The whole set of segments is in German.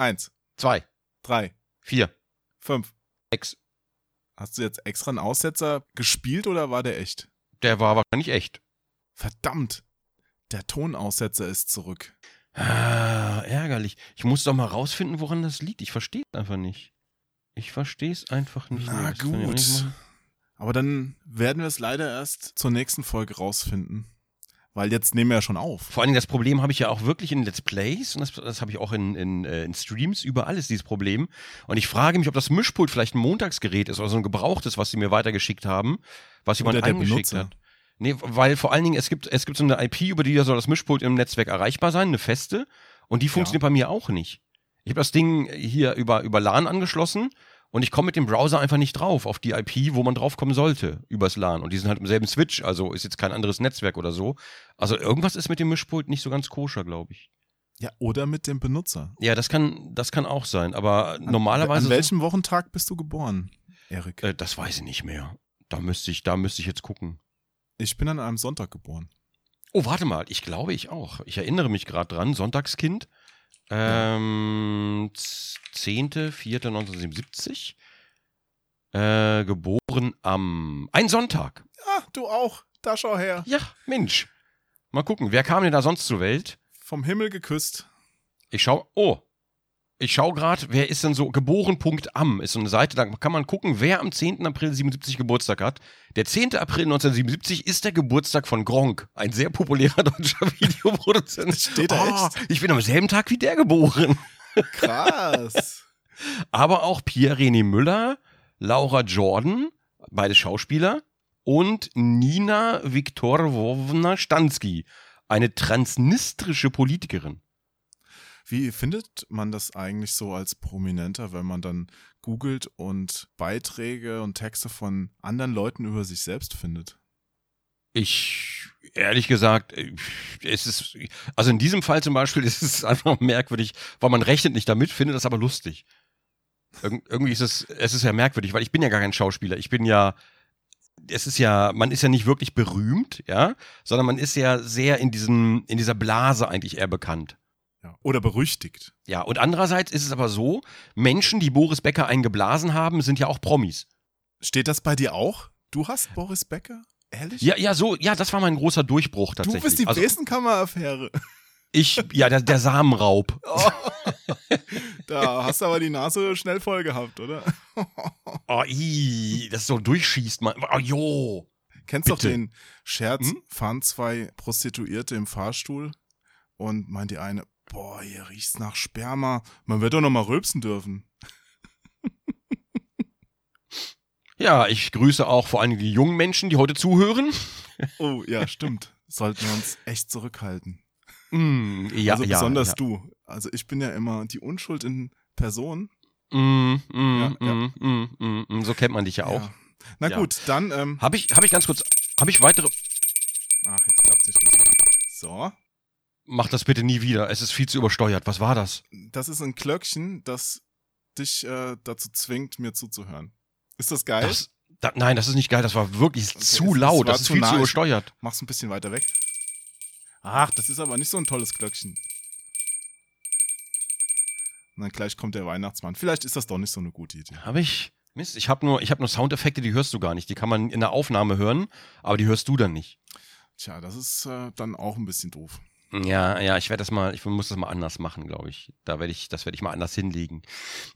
Eins, zwei, drei, vier, fünf. sechs. Hast du jetzt extra einen Aussetzer gespielt oder war der echt? Der war wahrscheinlich echt. Verdammt, der Tonaussetzer ist zurück. Ah, ärgerlich. Ich muss doch mal rausfinden, woran das liegt. Ich verstehe es einfach nicht. Ich verstehe es einfach nicht. Na gut. Aber dann werden wir es leider erst zur nächsten Folge rausfinden. Weil jetzt nehmen wir ja schon auf. Vor allen Dingen das Problem habe ich ja auch wirklich in Let's Plays und das, das habe ich auch in, in, äh, in Streams. Überall ist dieses Problem. Und ich frage mich, ob das Mischpult vielleicht ein Montagsgerät ist oder so ein gebrauchtes, was sie mir weitergeschickt haben, was jemand Benutzer. hat. Nee, weil vor allen Dingen, es gibt, es gibt so eine IP, über die soll das Mischpult im Netzwerk erreichbar sein, eine feste. Und die funktioniert bei mir auch nicht. Ich habe das Ding hier über, über LAN angeschlossen und ich komme mit dem Browser einfach nicht drauf, auf die IP, wo man draufkommen sollte, übers LAN. Und die sind halt im selben Switch, also ist jetzt kein anderes Netzwerk oder so. Also irgendwas ist mit dem Mischpult nicht so ganz koscher, glaube ich. Ja, oder mit dem Benutzer. Ja, das kann, das kann auch sein, aber normalerweise. An welchem Wochentag bist du geboren, Erik? Äh, das weiß ich nicht mehr. Da müsste ich, da müsste ich jetzt gucken. Ich bin an einem Sonntag geboren. Oh, warte mal, ich glaube ich auch. Ich erinnere mich gerade dran, Sonntagskind. Ähm, 10.04.1977. Äh, geboren am. Ein Sonntag. Ah, du auch. Da schau her. Ja, Mensch. Mal gucken, wer kam denn da sonst zur Welt? Vom Himmel geküsst. Ich schau. Oh. Ich schau gerade, wer ist denn so geboren.am ist so eine Seite, da kann man gucken, wer am 10. April 77 Geburtstag hat. Der 10. April 1977 ist der Geburtstag von Gronk, ein sehr populärer deutscher Videoproduzent. Steht da oh, echt? Ich bin am selben Tag wie der geboren. Krass. Aber auch Pierre-René Müller, Laura Jordan, beide Schauspieler, und Nina Viktorowna Stansky, eine transnistrische Politikerin. Wie findet man das eigentlich so als Prominenter, wenn man dann googelt und Beiträge und Texte von anderen Leuten über sich selbst findet? Ich, ehrlich gesagt, äh, es ist, also in diesem Fall zum Beispiel ist es einfach merkwürdig, weil man rechnet nicht damit, findet das aber lustig. Irg irgendwie ist es, es ist ja merkwürdig, weil ich bin ja gar kein Schauspieler. Ich bin ja, es ist ja, man ist ja nicht wirklich berühmt, ja, sondern man ist ja sehr in diesem, in dieser Blase eigentlich eher bekannt. Ja. Oder berüchtigt. Ja, und andererseits ist es aber so, Menschen, die Boris Becker eingeblasen haben, sind ja auch Promis. Steht das bei dir auch? Du hast Boris Becker? Ehrlich? Ja, ja, so, ja, das war mein großer Durchbruch du tatsächlich. bist die also, Besenkammer-Affäre. ich, ja, der, der Samenraub. Oh. da hast du aber die Nase schnell voll gehabt, oder? Oh, ii, das so durchschießt man. Oh, jo. Kennst doch Bitte. den Scherz, Hm? fahren zwei Prostituierte im Fahrstuhl und meint die eine, boah, hier riecht's nach Sperma. Man wird doch noch mal rülpsen dürfen. Ja, ich grüße auch vor allem die jungen Menschen, die heute zuhören. Oh, ja, stimmt. Sollten wir uns echt zurückhalten. Mm, ja, also ja, besonders ja. du. Also ich bin ja immer die Unschuld in Person. Mm, mm, Ja, ja. mm, mm, mm, so kennt man dich ja auch. Ja. Na Ja. gut, dann, ähm, Habe ich, hab ich ganz kurz, habe ich weitere. ach, jetzt klappt's nicht richtig. So, Mach das bitte nie wieder. Es ist viel zu übersteuert. Was war das? das ist ein Glöckchen, das dich äh, dazu zwingt, mir zuzuhören. Ist das geil? das da, nein, das ist nicht geil. Das war wirklich Okay, zu laut. Das ist zu viel nah. zu Ich- übersteuert. Mach's ein bisschen weiter weg. Ach, das ist aber nicht so ein tolles Glöckchen. Und dann gleich kommt der Weihnachtsmann. Vielleicht ist das doch nicht so eine gute Idee. Habe ich. Mist, ich habe nur, ich hab nur Soundeffekte, die hörst du gar nicht. Die kann man in der Aufnahme hören, aber die hörst du dann nicht. Tja, das ist äh, dann auch ein bisschen doof. Ja, ja, ich werde das mal, ich muss das mal anders machen, glaube ich. Da werde ich, das werde ich mal anders hinlegen.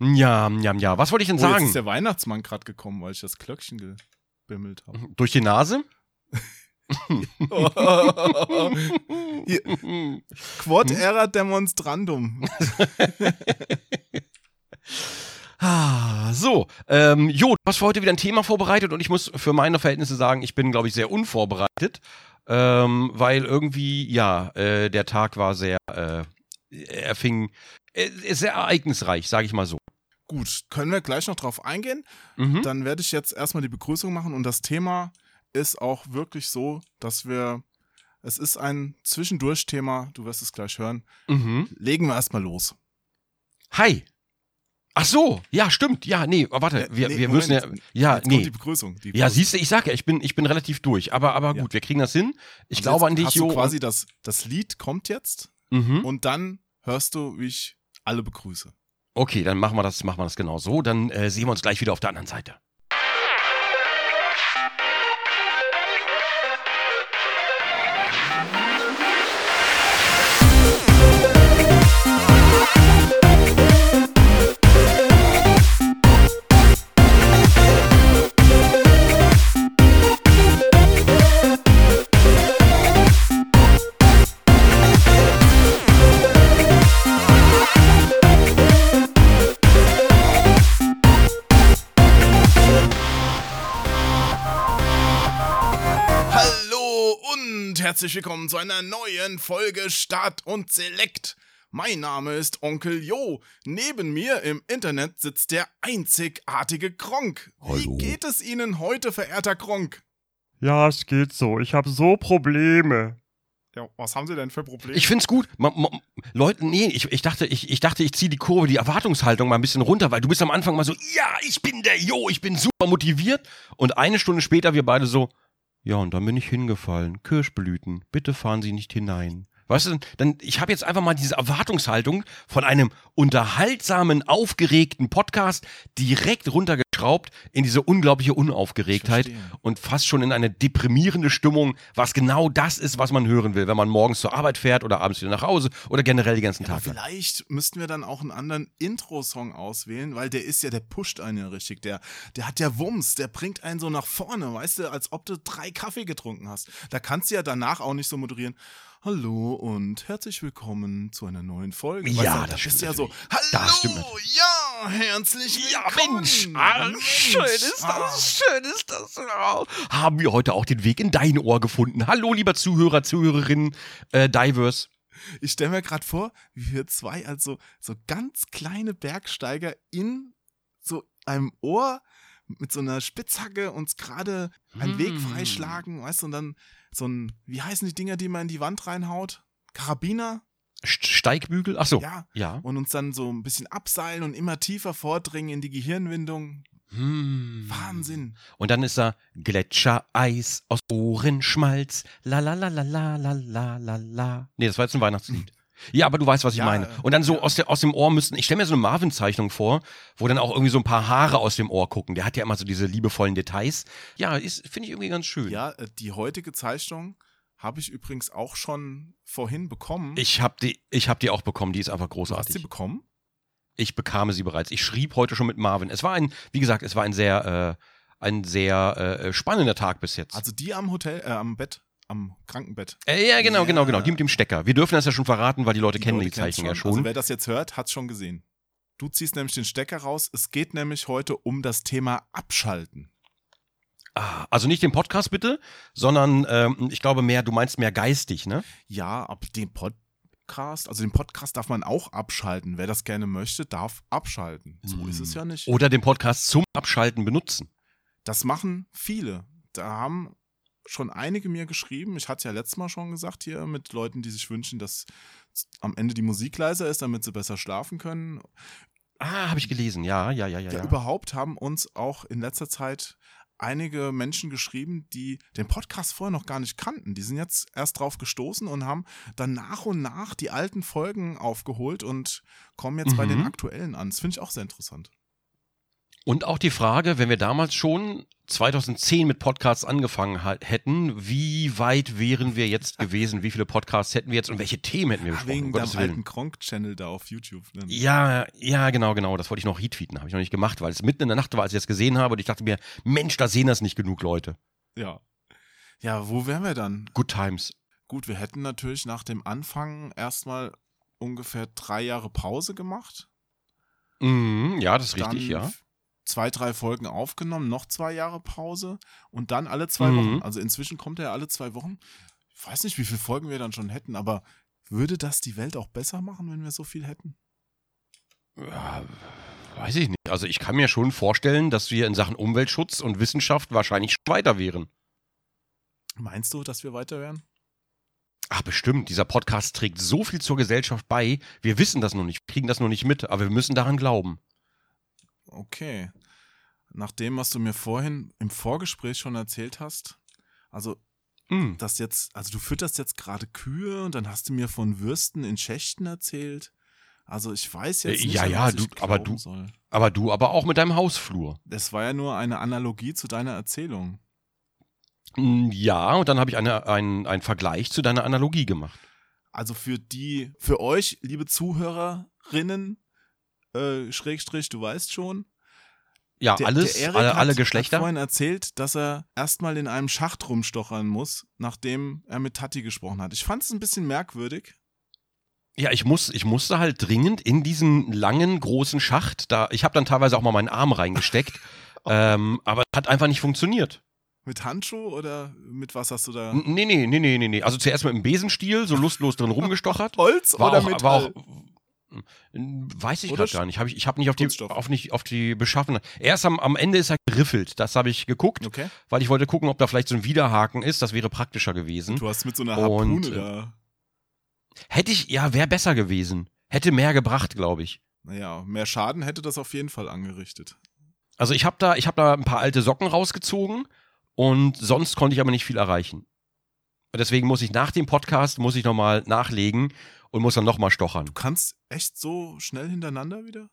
Ja, ja, ja. Was wollte ich denn Oh, jetzt sagen? ist der Weihnachtsmann gerade gekommen, weil ich das Glöckchen gebimmelt habe. Durch die Nase? Quod erat demonstrandum. Ah, so, ähm, Jo, du hast für heute wieder ein Thema vorbereitet und ich muss für meine Verhältnisse sagen, ich bin, glaube ich, sehr unvorbereitet, ähm, weil irgendwie, ja, äh, der Tag war sehr, äh, er fing, äh, sehr ereignisreich, sage ich mal so. Gut, können wir gleich noch drauf eingehen. Mhm. Dann werde ich jetzt erstmal die Begrüßung machen und das Thema ist auch wirklich so, dass wir, es ist ein Zwischendurch-Thema, du wirst es gleich hören. Mhm. Legen wir erstmal los. Hi. Ach so, ja, stimmt. Ja, nee, warte, Ja, wir, nee, wir müssen ja, Moment. ja, Jetzt nee. die Begrüßung. Die Ja, Begrüßung. siehst du, ich sag ja, ich bin, ich bin relativ durch, aber, aber Ja. gut, wir kriegen das hin. Ich Also glaube an dich, hast Jo. Du quasi das, das Lied kommt jetzt mhm. und dann hörst du, wie ich alle begrüße. Okay, dann machen wir das, machen wir das genau so. Dann äh, sehen wir uns gleich wieder auf der anderen Seite. Herzlich willkommen zu einer neuen Folge Start und Select. Mein Name ist Onkel Jo. Neben mir im Internet sitzt der einzigartige Kronk. Hallo. Wie geht es Ihnen heute, verehrter Kronk? Ja, es geht so. Ich habe so Probleme. Ja, was haben Sie denn für Probleme? Ich find's gut. Ma, ma, Leute, nee, ich, ich dachte, ich, ich dachte, ich ziehe die Kurve, die Erwartungshaltung mal ein bisschen runter, weil du bist am Anfang mal so, ja, ich bin der Jo, ich bin super motiviert. Und eine Stunde später wir beide so, ja, und dann bin ich hingefallen. Kirschblüten, bitte fahren Sie nicht hinein. Weißt du, dann, ich habe jetzt einfach mal diese Erwartungshaltung von einem unterhaltsamen, aufgeregten Podcast direkt runtergeschraubt in diese unglaubliche Unaufgeregtheit und fast schon in eine deprimierende Stimmung, was genau das ist, was man hören will, wenn man morgens zur Arbeit fährt oder abends wieder nach Hause oder generell die ganzen Aber Tage. vielleicht müssten wir dann auch einen anderen Intro-Song auswählen, weil der ist ja, der pusht einen ja richtig. Der, der hat ja Wumms, der bringt einen so nach vorne, weißt du, als ob du drei Kaffee getrunken hast. Da kannst du ja danach auch nicht so moderieren. Hallo und herzlich willkommen zu einer neuen Folge. Ja, du, das ist ja so. Hallo, Das stimmt natürlich. ja, herzlich Ja, willkommen. Mensch, ah, Mensch, schön ist ah. das, schön ist das. Ja. Haben wir heute auch den Weg in dein Ohr gefunden. Hallo, lieber Zuhörer, Zuhörerinnen, äh, Divers. Ich stelle mir gerade vor, wie wir zwei also so ganz kleine Bergsteiger in so einem Ohr mit so einer Spitzhacke uns gerade einen Weg Hm. freischlagen, weißt du, und dann so ein, wie heißen die Dinger, die man in die Wand reinhaut? Karabiner? St- Steigbügel? Ach so. Ja. Ja. Und uns dann so ein bisschen abseilen und immer tiefer vordringen in die Gehirnwindung. Hm. Wahnsinn. Und dann ist da Gletschereis aus Ohrenschmalz. La la la la la la la la la. Nee, das war jetzt ein Weihnachtslied. Ja, aber du weißt, was ich Ja, meine. Und dann so aus, der, aus dem Ohr müssten, ich stelle mir so eine Marvin-Zeichnung vor, wo dann auch irgendwie so ein paar Haare aus dem Ohr gucken. Der hat ja immer so diese liebevollen Details. Ja, finde ich irgendwie ganz schön. Ja, äh, die heutige Zeichnung habe ich übrigens auch schon vorhin bekommen. Ich habe die, ich hab die auch bekommen, die ist einfach du hast sie großartig. bekommen? Ich bekam sie bereits. Ich schrieb heute schon mit Marvin. Es war ein, wie gesagt, es war ein sehr, äh, ein sehr äh, spannender Tag bis jetzt. Also die am Hotel, äh, am Bett, am Krankenbett. äh, ja, genau, Ja. genau, genau. Die mit dem Stecker. Wir dürfen das ja schon verraten, weil die Leute kennen Leute die kennen's Zeichnung ja Also schon. wer das jetzt hört, hat es schon gesehen. Du ziehst nämlich den Stecker raus. Es geht nämlich heute um das Thema Abschalten. Ah, also nicht den Podcast bitte, sondern ähm, ich glaube mehr, du meinst mehr geistig, ne? Ja, ab dem Podcast, also den Podcast darf man auch abschalten. Wer das gerne möchte, darf abschalten. So Hm. ist es ja nicht. Oder den Podcast zum Abschalten benutzen. Das machen viele. Da haben schon einige mir geschrieben. Ich hatte ja letztes Mal schon gesagt hier mit Leuten, die sich wünschen, dass am Ende die Musik leiser ist, damit sie besser schlafen können. Ah, habe ich gelesen. Ja, ja, ja, ja. Ja, überhaupt haben uns auch in letzter Zeit einige Menschen geschrieben, die den Podcast vorher noch gar nicht kannten. Die sind jetzt erst drauf gestoßen und haben dann nach und nach die alten Folgen aufgeholt und kommen jetzt bei den Mhm. aktuellen an. Das finde ich auch sehr interessant. Und auch die Frage, wenn wir damals schon 2010 mit Podcasts angefangen hätten, wie weit wären wir jetzt gewesen? Wie viele Podcasts hätten wir jetzt und welche Themen hätten wir besprochen? Wegen um Willen. alten Kronk-Channel da auf YouTube. Ne? Ja, ja, genau, genau. Das wollte ich noch retweeten. Habe ich noch nicht gemacht, weil es mitten in der Nacht war, als ich das gesehen habe. Und ich dachte mir, Mensch, da sehen das nicht genug Leute. Ja. Ja, wo wären wir dann? Good times. Gut, wir hätten natürlich nach dem Anfang erstmal ungefähr drei Jahre Pause gemacht. Mhm, ja, das ist richtig, dann ja. Zwei, drei Folgen aufgenommen, noch zwei Jahre Pause und dann alle zwei Mhm. Wochen. Also inzwischen kommt er alle zwei Wochen. Ich weiß nicht, wie viele Folgen wir dann schon hätten, aber würde das die Welt auch besser machen, wenn wir so viel hätten? ja. Weiß ich nicht. Also ich kann mir schon vorstellen, dass wir in Sachen Umweltschutz und Wissenschaft wahrscheinlich schon weiter wären. Meinst du, dass wir weiter wären? Ach, bestimmt. Dieser Podcast trägt so viel zur Gesellschaft bei. Wir wissen das noch nicht, kriegen das noch nicht mit, aber wir müssen daran glauben. Okay. Nach dem, was du mir vorhin im Vorgespräch schon erzählt hast, also Mhm. das jetzt, also du fütterst jetzt gerade Kühe und dann hast du mir von Würsten in Schächten erzählt. Also ich weiß jetzt Äh, nicht, ja, ja, was du- ich aber du- soll. Aber du aber auch mit deinem Hausflur. Das war ja nur eine Analogie zu deiner Erzählung. Mm, Ja, und dann habe ich eine, einen, einen Vergleich zu deiner Analogie gemacht. Also für die, für euch, liebe Zuhörerinnen, äh, Schrägstrich, du weißt schon. Ja, der- alles, der alle, hat, alle Hat Geschlechter. vorhin erzählt, dass er erstmal in einem Schacht rumstochern muss, nachdem er mit Tati gesprochen hat. Ich fand es ein bisschen merkwürdig. Ja, ich muss, ich musste halt dringend in diesen langen, großen Schacht, da, ich habe dann teilweise auch mal meinen Arm reingesteckt, ähm, aber hat einfach nicht funktioniert. Mit Handschuh oder mit was hast du da? Nee, nee, nee, nee, nee. Also zuerst mit dem Besenstiel, so lustlos drin rumgestochert. Holz War oder auch, Metall? war auch, weiß ich gerade gar nicht. Hab ich ich habe nicht auf die, Kunststoff. auf nicht auf die Beschaffenheit. Erst am, am Ende ist er geriffelt. Das habe ich geguckt, okay. weil ich wollte gucken, ob da vielleicht so ein Widerhaken ist. Das wäre praktischer gewesen. Du hast mit so einer Und, Harpune äh, da. Hätte ich, ja, wäre besser gewesen. Hätte mehr gebracht, glaube ich. Naja, mehr Schaden hätte das auf jeden Fall angerichtet. Also ich habe da, ich habe da ein paar alte Socken rausgezogen und sonst konnte ich aber nicht viel erreichen. Und Deswegen muss ich nach dem Podcast muss ich noch mal nachlegen und muss dann noch mal stochern. Du kannst echt so schnell hintereinander wieder?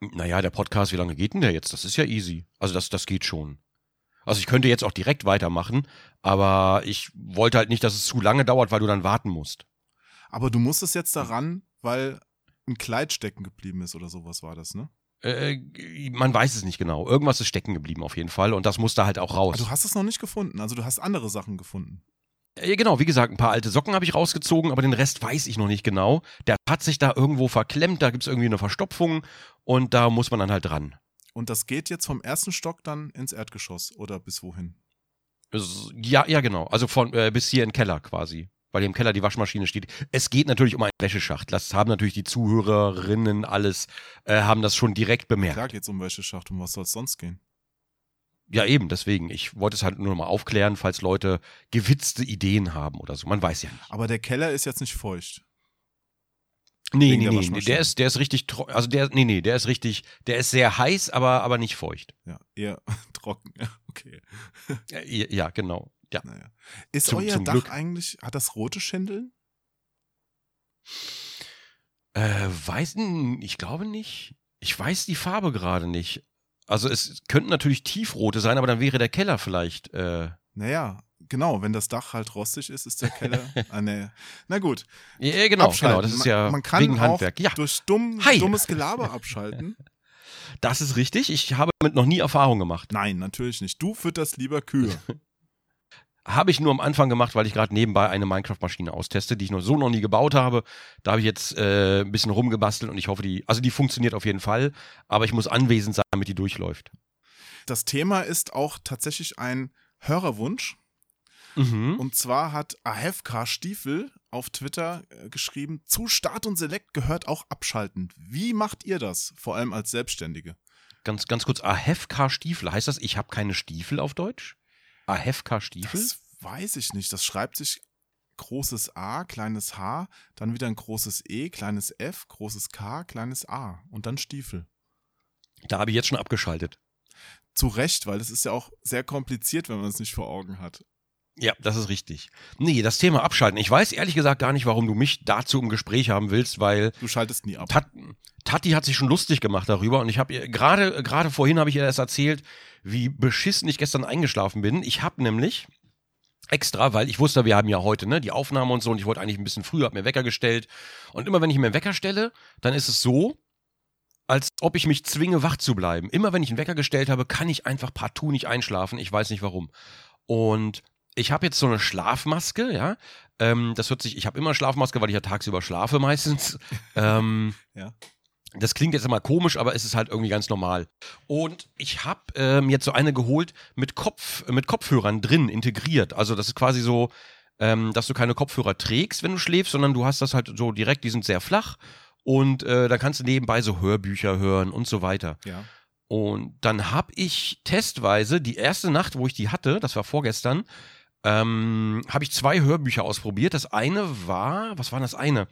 Naja, der Podcast, wie lange geht denn der jetzt? Das ist ja easy. Also das, das geht schon. Also ich könnte jetzt auch direkt weitermachen, aber ich wollte halt nicht, dass es zu lange dauert, weil du dann warten musst. Aber du musstest jetzt daran, weil ein Kleid stecken geblieben ist oder sowas war das, ne? Äh, man weiß es nicht genau. Irgendwas ist stecken geblieben auf jeden Fall und das musste halt auch raus. Aber du hast es noch nicht gefunden. Also du hast andere Sachen gefunden. Äh, Genau, wie gesagt, ein paar alte Socken habe ich rausgezogen, aber den Rest weiß ich noch nicht genau. Der hat sich da irgendwo verklemmt, da gibt es irgendwie eine Verstopfung und da muss man dann halt dran. Und das geht jetzt vom ersten Stock dann ins Erdgeschoss oder bis wohin? Es- Ja, ja, genau. Also von äh, bis hier in den Keller quasi. Weil hier im Keller die Waschmaschine steht. Es geht natürlich um einen Wäscheschacht. Das haben natürlich die Zuhörerinnen alles, äh, haben das schon direkt bemerkt. Klar geht's um Wäscheschacht, um was soll es sonst gehen? Ja, eben, deswegen. Ich wollte es halt nur noch mal aufklären, falls Leute gewitzte Ideen haben oder so. Man weiß ja nicht. Aber der Keller ist jetzt nicht feucht. Nee, nee, der nee. Der ist, der ist richtig trocken. Also der, nee, nee, der ist richtig, der ist sehr heiß, aber, aber nicht feucht. Ja, eher trocken. Ja, okay. Ja, ja genau. Ja. Naja. Ist Zum- euer zum Dach Glück. eigentlich, hat das rote Schindeln? Äh, weiß, ich glaube nicht. Ich weiß die Farbe gerade nicht. Also es könnten natürlich tiefrote sein, aber dann wäre der Keller vielleicht. Äh, Naja, genau, wenn das Dach halt rostig ist, ist der Keller. ah, nee. Na gut. ja, genau, abschalten. genau. Das ist Man- ja man kann wegen auch Handwerk. Ja, Durch dumm, dummes Gelaber abschalten? das ist richtig. Ich habe damit noch nie Erfahrung gemacht. Nein, natürlich nicht. Du fütterst lieber Kühe. Habe ich nur am Anfang gemacht, weil ich gerade nebenbei eine Minecraft-Maschine austeste, die ich noch so noch nie gebaut habe. Da habe ich jetzt äh, ein bisschen rumgebastelt und ich hoffe, die, also die funktioniert auf jeden Fall, aber ich muss anwesend sein, damit die durchläuft. Das Thema ist auch tatsächlich ein Hörerwunsch. Mhm. Und zwar hat AFK Stiefel auf Twitter äh, geschrieben, zu Start und Select gehört auch abschalten. Wie macht ihr das? Vor allem als Selbstständige. Ganz, ganz kurz, AFK Stiefel. Heißt das, ich habe keine Stiefel auf Deutsch? AFK Stiefel? Das weiß ich nicht. Das schreibt sich großes A, kleines H, dann wieder ein großes E, kleines F, großes K, kleines A und dann Stiefel. Da habe ich jetzt schon abgeschaltet. Zu Recht, weil es ist ja auch sehr kompliziert, wenn man es nicht vor Augen hat. Ja, das ist richtig. Nee, das Thema Abschalten. Ich weiß ehrlich gesagt gar nicht, warum du mich dazu im Gespräch haben willst, weil Du schaltest nie ab. Tat, Tati hat sich schon lustig gemacht darüber und ich habe ihr gerade gerade vorhin habe ich ihr das erzählt, wie beschissen ich gestern eingeschlafen bin. Ich habe nämlich extra, weil ich wusste, wir haben ja heute ne die Aufnahme und so und ich wollte eigentlich ein bisschen früher, hab mir Wecker gestellt und immer wenn ich mir einen Wecker stelle, dann ist es so, als ob ich mich zwinge wach zu bleiben. Immer wenn ich einen Wecker gestellt habe, kann ich einfach partout nicht einschlafen. Ich weiß nicht warum. Und ich habe jetzt so eine Schlafmaske, ja. Ähm, das hört sich, ich habe immer Schlafmaske, weil ich ja tagsüber schlafe meistens. ähm, Ja. Das klingt jetzt immer komisch, aber es ist halt irgendwie ganz normal. Und ich habe ähm, jetzt so eine geholt mit Kopf, mit Kopfhörern drin integriert. Also das ist quasi so, ähm, dass du keine Kopfhörer trägst, wenn du schläfst, sondern du hast das halt so direkt. Die sind sehr flach und äh, da kannst du nebenbei so Hörbücher hören und so weiter. Ja. Und dann habe ich testweise die erste Nacht, wo ich die hatte, das war vorgestern, ähm, habe ich zwei Hörbücher ausprobiert. Das eine war, was war das eine?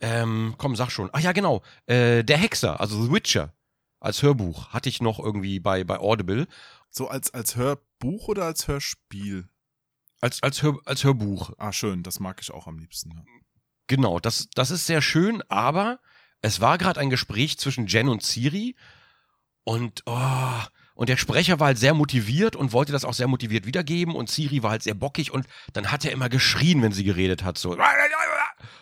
Ähm, komm, sag schon. Ach ja, genau. Äh, Der Hexer, also The Witcher, als Hörbuch hatte ich noch irgendwie bei, bei Audible. So als, als Hörbuch oder als Hörspiel? Als, als, Hör, als Hörbuch. Ah, schön, das mag ich auch am liebsten. Ja. Genau, das, das ist sehr schön, aber es war gerade ein Gespräch zwischen Jen und Siri und, oh, und der Sprecher war halt sehr motiviert und wollte das auch sehr motiviert wiedergeben und Siri war halt sehr bockig und dann hat er immer geschrien, wenn sie geredet hat, so.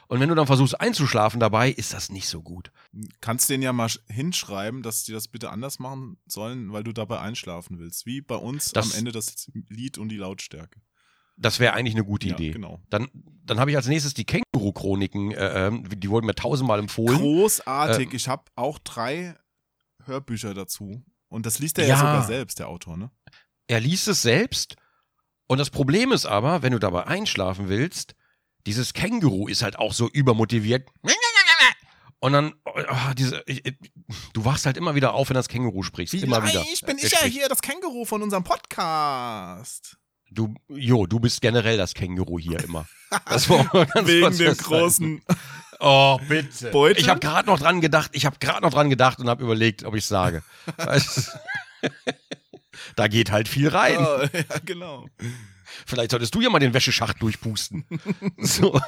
Und wenn du dann versuchst einzuschlafen dabei, ist das nicht so gut. Kannst denen ja mal sch- hinschreiben, dass die das bitte anders machen sollen, weil du dabei einschlafen willst. Wie bei uns Das- am Ende das Lied und die Lautstärke. Das wäre eigentlich eine gute Ja, Idee. genau. Dann, dann habe ich als nächstes die Känguru-Chroniken, äh, ähm, die wurden mir tausendmal empfohlen. Großartig. Ähm, ich habe auch drei Hörbücher dazu. Und das liest er ja, Ja. sogar selbst, der Autor, ne? Er liest es selbst. Und das Problem ist aber, wenn du dabei einschlafen willst, dieses Känguru ist halt auch so übermotiviert. Und dann, oh, diese, du wachst halt immer wieder auf, wenn das Känguru sprichst. immer wieder. Ich bin ich ja spricht. hier, das Känguru von unserem Podcast. Du, jo, du bist generell das Känguru hier immer. Das war mal ganz Wegen dem großen Oh, bitte. Beutel? Ich habe gerade noch dran gedacht, ich habe gerade noch dran gedacht und habe überlegt, ob ich sage. Da geht halt viel rein. Oh, ja, genau. Vielleicht solltest du ja mal den Wäscheschacht durchpusten. so.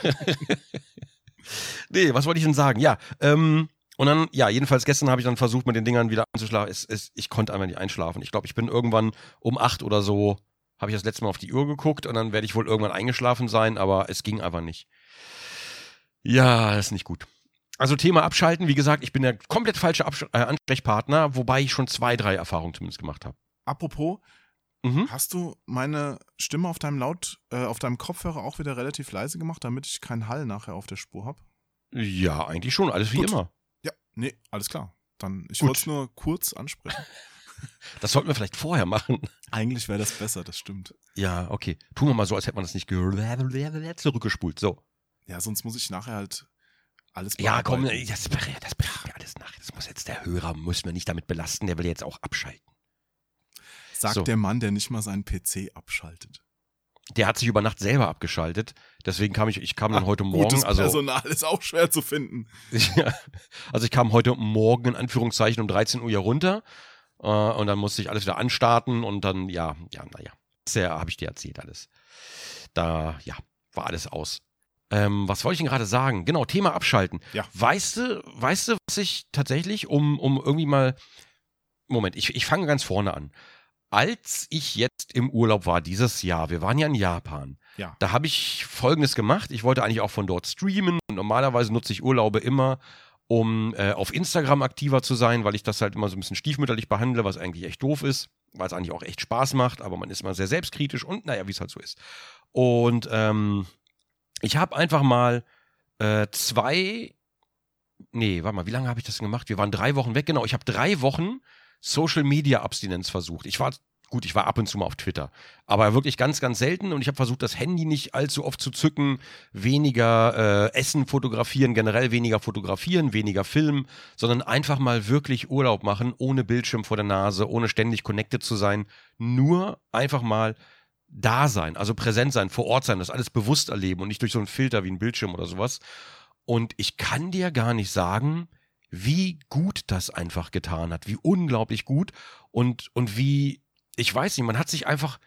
nee, was wollte ich denn sagen? Ja, ähm, und dann, ja, jedenfalls gestern habe ich dann versucht, mit den Dingern wieder einzuschlafen. Es, es, ich konnte einfach nicht einschlafen. Ich glaube, ich bin irgendwann um acht oder so, habe ich das letzte Mal auf die Uhr geguckt und dann werde ich wohl irgendwann eingeschlafen sein, aber es ging einfach nicht. Ja, das ist nicht gut. Also Thema Abschalten, wie gesagt, ich bin der komplett falsche Absch äh, Ansprechpartner, wobei ich schon zwei, drei Erfahrungen zumindest gemacht habe. Apropos, Mhm. hast du meine Stimme auf deinem Laut, äh, auf deinem Kopfhörer auch wieder relativ leise gemacht, damit ich keinen Hall nachher auf der Spur habe? Ja, eigentlich schon, alles wie Gut. immer. Ja, nee, alles klar. Dann, ich wollte es nur kurz ansprechen. Das sollten wir vielleicht vorher machen. Eigentlich wäre das besser, das stimmt. Ja, okay. Tun wir mal so, als hätte man das nicht gehört. Zurückgespult. So. Ja, sonst muss ich nachher halt alles Ja, komm, bearbeiten. das, das bringt mir alles nach. Das muss jetzt der Hörer, muss man nicht damit belasten, der will jetzt auch abschalten. Sagt so. der Mann, der nicht mal seinen PC abschaltet. Der hat sich über Nacht selber abgeschaltet. Deswegen kam ich, ich kam dann Ah, heute Morgen, Gutes also, Personal ist auch schwer zu finden. ja, also ich kam heute Morgen in Anführungszeichen um 13 Uhr hier runter. Äh, und dann musste ich alles wieder anstarten und dann, ja, ja, naja. Sehr habe ich dir erzählt alles. Da, ja, war alles aus. Ähm, was wollte ich denn gerade sagen? Genau, Thema abschalten. Ja. Weißt du, weißt du, was ich tatsächlich, um, um irgendwie mal. Moment, ich, ich fange ganz vorne an. Als ich jetzt im Urlaub war dieses Jahr, wir waren ja in Japan, Ja. da habe ich folgendes gemacht. Ich wollte eigentlich auch von dort streamen. Normalerweise nutze ich Urlaube immer, um äh, auf Instagram aktiver zu sein, weil ich das halt immer so ein bisschen stiefmütterlich behandle, was eigentlich echt doof ist, weil es eigentlich auch echt Spaß macht, aber man ist immer sehr selbstkritisch und naja, wie es halt so ist. Und ähm, ich habe einfach mal äh, zwei, nee, warte mal, wie lange habe ich das gemacht? Wir waren drei Wochen weg, genau. Ich habe drei Wochen Social Media Abstinenz versucht. Ich war gut, ich war ab und zu mal auf Twitter, aber wirklich ganz, ganz selten und ich habe versucht, das Handy nicht allzu oft zu zücken, weniger äh, Essen fotografieren, generell weniger fotografieren, weniger filmen, sondern einfach mal wirklich Urlaub machen, ohne Bildschirm vor der Nase, ohne ständig connected zu sein, nur einfach mal da sein, also präsent sein, vor Ort sein, das alles bewusst erleben und nicht durch so einen Filter wie einen Bildschirm oder sowas. Und ich kann dir gar nicht sagen, wie gut das einfach getan hat, wie unglaublich gut und, und wie, ich weiß nicht, man hat sich einfach